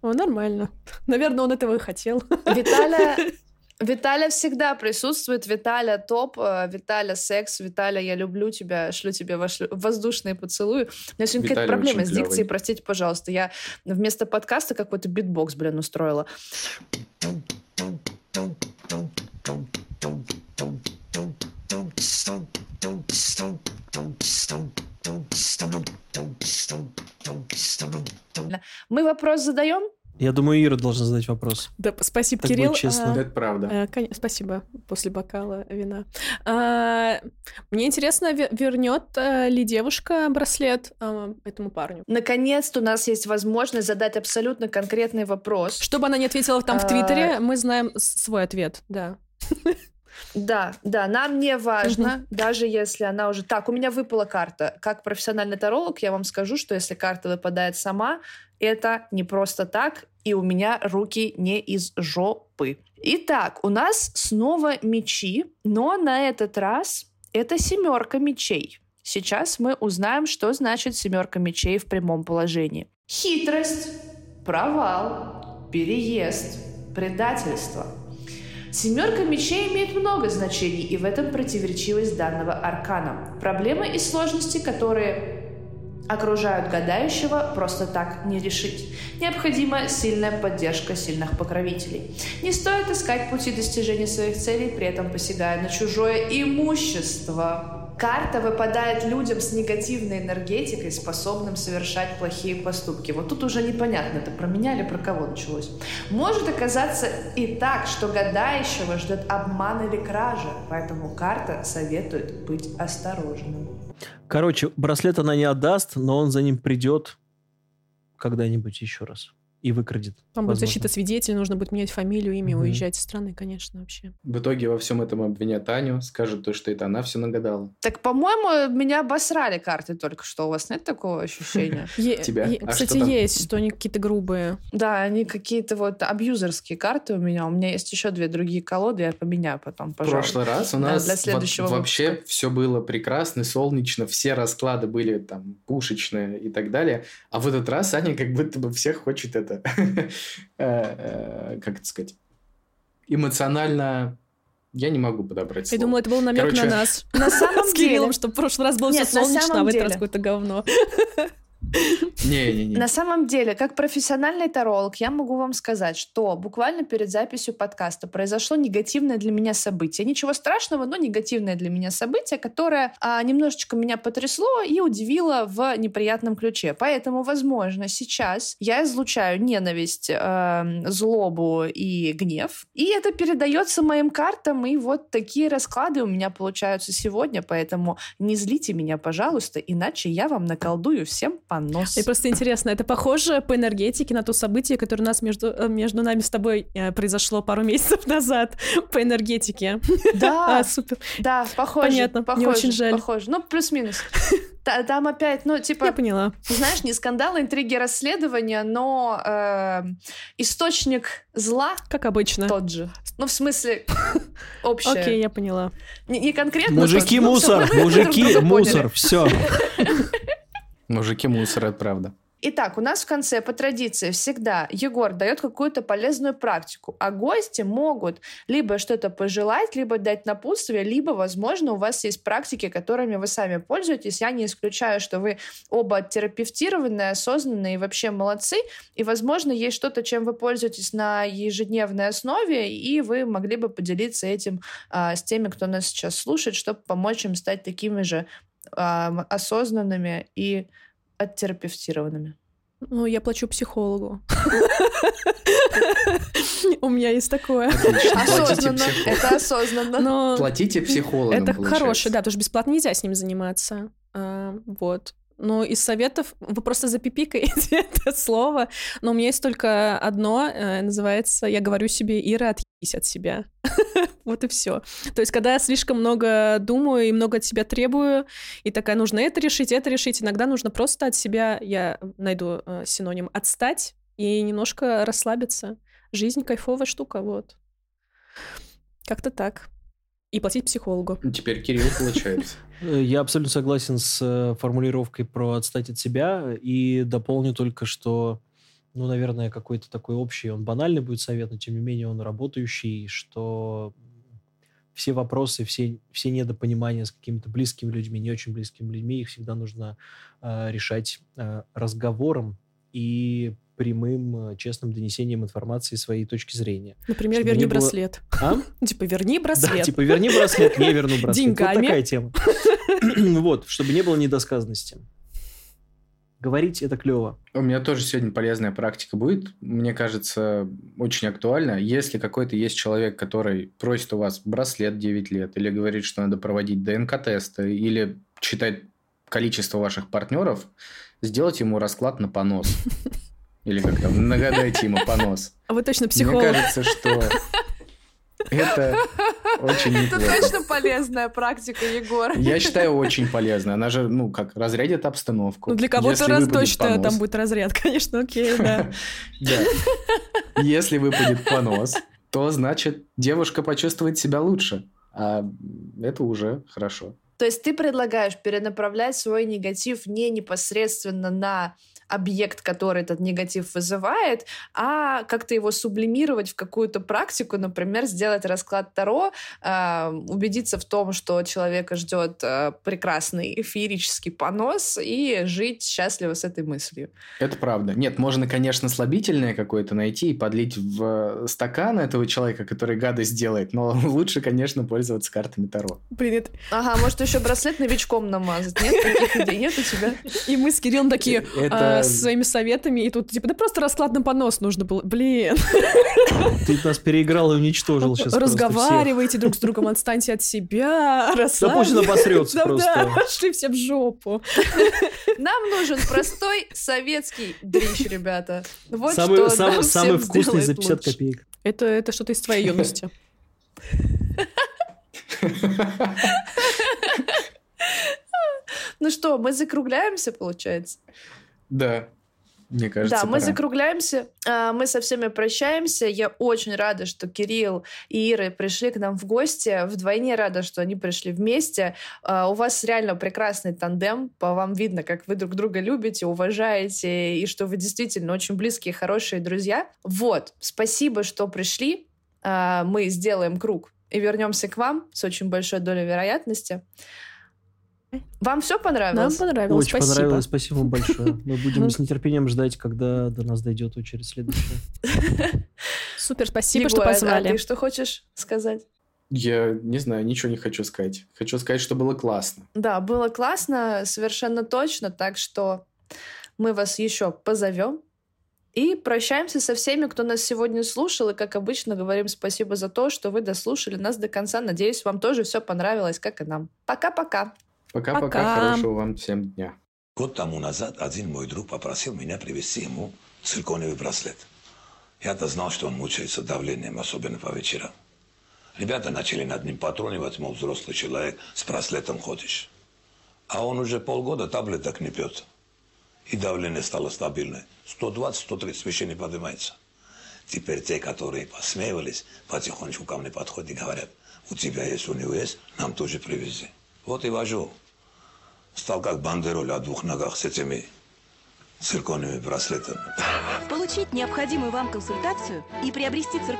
о, нормально. Наверное, он этого и хотел. Виталя... Виталя всегда присутствует. Виталя топ, э, Виталя секс, Виталя я люблю тебя, шлю тебе воздушные поцелуи. У меня сегодня какая-то проблема с дикцией, простите, пожалуйста. Я вместо подкаста какой-то битбокс, блин, устроила. Мы вопрос задаем? Я думаю, Ира должна задать вопрос. Да, спасибо, Так будет Кирилл. честно. А, Это правда. э, кон- Спасибо после бокала вина. А, Мне интересно, ве- вернет э, ли девушка браслет а, этому парню? Наконец-то у нас есть возможность задать абсолютно конкретный вопрос. Чтобы она не ответила там в А, Твиттере, мы знаем свой ответ, да. Да, да, нам не важно, даже если она уже... Так, у меня выпала карта. Как профессиональный таролог я вам скажу, что если карта выпадает сама, это не просто так, и у меня руки не из жопы. Итак, у нас снова мечи, но на этот раз это семерка мечей. Сейчас мы узнаем, что значит семерка мечей в прямом положении. Хитрость, провал, переезд, предательство. Семерка мечей имеет много значений, и в этом противоречивость данного аркана. Проблемы и сложности, которые окружают гадающего, просто так не решить. Необходима сильная поддержка сильных покровителей. Не стоит искать пути достижения своих целей, при этом посягая на чужое имущество. Карта выпадает людям с негативной энергетикой, способным совершать плохие поступки. Вот тут уже непонятно, это про меня или про кого началось. Может оказаться и так, что гадающего ждет обман или кража, поэтому карта советует быть осторожным. Короче, браслет она не отдаст, но он за ним придет когда-нибудь еще раз и выкрадет. Там будет возможно. защита свидетелей, нужно будет менять фамилию, имя, Мгм. уезжать из страны, конечно, вообще. В итоге во всем этом обвинят Аню, скажут то, что это она все нагадала. Так, по-моему, меня обосрали карты только что. У вас нет такого ощущения? Тебя? А Кстати, есть, что они какие-то грубые. Да, они какие-то вот абьюзерские карты у меня. У меня есть еще две другие колоды, я поменяю потом, В пожалуй. прошлый раз у нас для во- следующего вообще все было прекрасно, солнечно, все расклады были там пушечные и так далее. А в этот раз Аня как будто бы всех хочет это, э, э, как это сказать, эмоционально... Я не могу подобрать Я слово. думала, это был намек Короче, на нас. На самом С Кириллом, деле, что в прошлый раз было все солнечно, а в этот раз деле. какое-то говно. Не-не-не. На самом деле, как профессиональный таролог, я могу вам сказать, что буквально перед записью подкаста произошло негативное для меня событие. Ничего страшного, но негативное для меня событие, которое а, немножечко меня потрясло и удивило в неприятном ключе. Поэтому, возможно, сейчас я излучаю ненависть, эм, злобу и гнев, и это передается моим картам, и вот такие расклады у меня получаются сегодня, поэтому не злите меня, пожалуйста, иначе я вам наколдую всем нос. Мне просто интересно, это похоже по энергетике на то событие, которое у нас между, э, между нами с тобой э, произошло пару месяцев назад по энергетике. Да, А, супер. да, похоже. Понятно, мне похоже, очень жаль. Похоже. Ну, плюс-минус. Та- Там опять, ну, типа, Я поняла. знаешь, не скандалы, интриги, расследования, но э, источник зла Как обычно. тот же. Ну, в смысле, общее. Окей, я поняла. Не, не конкретно. Мужики тот, ну, мусор, друг мужики мусор, все. Мужики мусор, это правда. Итак, у нас в конце по традиции всегда Егор дает какую-то полезную практику, а гости могут либо что-то пожелать, либо дать напутствие, либо, возможно, у вас есть практики, которыми вы сами пользуетесь. Я не исключаю, что вы оба терапевтированные, осознанные и вообще молодцы, и, возможно, есть что-то, чем вы пользуетесь на ежедневной основе, и вы могли бы поделиться этим а, с теми, кто нас сейчас слушает, чтобы помочь им стать такими же осознанными и оттерапевтированными. Ну, я плачу психологу. У меня есть такое. Осознанно. психологу. Это осознанно. Но Платите психологам, это хорошее, да, потому что бесплатно нельзя с ним заниматься. А, Вот. Ну, из советов вы просто запипикаете это слово. Но у меня есть только одно, э, называется «Я говорю себе, Ира, отъебись от себя». вот и все. То есть, когда я слишком много думаю и много от себя требую, и такая, нужно это решить, это решить, иногда нужно просто от себя, я найду э, синоним, отстать и немножко расслабиться. Жизнь кайфовая штука, вот. Как-то так. И платить психологу. Теперь Кирилл получается. Э, Я абсолютно согласен с э, формулировкой про отстать от себя и дополню только, что, ну, наверное, какой-то такой общий, он банальный будет совет, но тем не менее он работающий, что все вопросы, все, все недопонимания с какими-то близкими людьми, не очень близкими людьми, их всегда нужно э, решать э, разговором и прямым, э, честным донесением информации своей точки зрения. Например, Чтобы верни было- браслет. А? Типа, верни Да, браслет. типа верни браслет, не верну браслет. Деньгами. Вот такая тема. Вот, чтобы не было недосказанности. Говорить это клево. У меня тоже сегодня полезная практика будет. Мне кажется, очень актуально. Если какой-то есть человек, который просит у вас браслет 9 лет, или говорит, что надо проводить ДНК-тесты, или читать количество ваших партнеров, сделайте ему расклад на понос. Или как там, нагадайте ему понос. А вы точно Мне психолог. кажется, что это очень Это неплохо. точно полезная практика, Егор. Я считаю, очень полезно. Она же, ну, как разрядит обстановку. Ну, для кого-то раз точно понос- там будет разряд, конечно, окей, да. Да. Если выпадет понос, то значит девушка почувствует себя лучше. А это уже хорошо. То есть ты предлагаешь перенаправлять свой негатив не непосредственно на объект, который этот негатив вызывает, а как-то его сублимировать в какую-то практику, например, сделать расклад Таро, э, убедиться в том, что человека ждет э, прекрасный эфирический понос и жить счастливо с этой мыслью. Это правда. Нет, можно, конечно, слабительное какое-то найти и подлить в стакан этого человека, который гадость делает, но лучше, конечно, пользоваться картами Таро. Блин, это- Ага, может еще браслет новичком намазать? Нет таких идей? Нет у тебя? и мы с Кириллом такие Это- а, со своими советами, и тут типа, да просто расклад на понос нужно было. Блин, Ты нас переиграл и уничтожил сейчас разговаривайте друг с другом, отстаньте от себя, Да пусть обосрется Да, просто. да, пошли все в жопу. Нам нужен простой советский дрищ, ребята. Вот Самый, что сам- нам самый всем вкусный за 50 лучше. копеек. Это, это что-то из твоей юности. Ну что, мы закругляемся, получается? Да, мне кажется, да, мы пора. закругляемся, а, мы со всеми прощаемся. Я очень рада, что Кирилл и Ира пришли к нам в гости. Вдвойне рада, что они пришли вместе. А, У вас реально прекрасный тандем. По вам видно, как вы друг друга любите, уважаете, и что вы действительно очень близкие, хорошие друзья. Вот, спасибо, что пришли. А, Мы сделаем круг и вернемся к вам с очень большой долей вероятности. Вам все Нам понравилось? понравилось, Очень спасибо. понравилось, спасибо вам большое. Мы будем с нетерпением ждать, когда до нас дойдет очередь следующая. Супер, спасибо, что а позвали. ты что хочешь сказать? Я не знаю, ничего не хочу сказать. Хочу сказать, что было классно. Да, было классно, совершенно точно, так что мы вас еще позовем. И прощаемся со всеми, кто нас сегодня слушал. И, как обычно, говорим спасибо за то, что вы дослушали нас до конца. Надеюсь, вам тоже все понравилось, как и нам. Пока-пока. Пока-пока, Пока. хорошего вам всем дня. Год тому назад один мой друг попросил меня привезти ему циркониевый браслет. Я-то знал, что он мучается давлением, особенно по вечерам. Ребята начали над ним патронивать, мол, взрослый человек, с браслетом ходишь. А он уже полгода таблеток не пьет. И давление стало стабильное. 120-130 вообще не поднимается. Теперь те, которые посмеивались, потихонечку ко мне подходят и говорят, у тебя есть, у него есть, нам тоже привези. Вот и вожу. Стал как бандероль о двух ногах с этими циркониевыми браслетами. Получить необходимую вам консультацию и приобрести циркониевый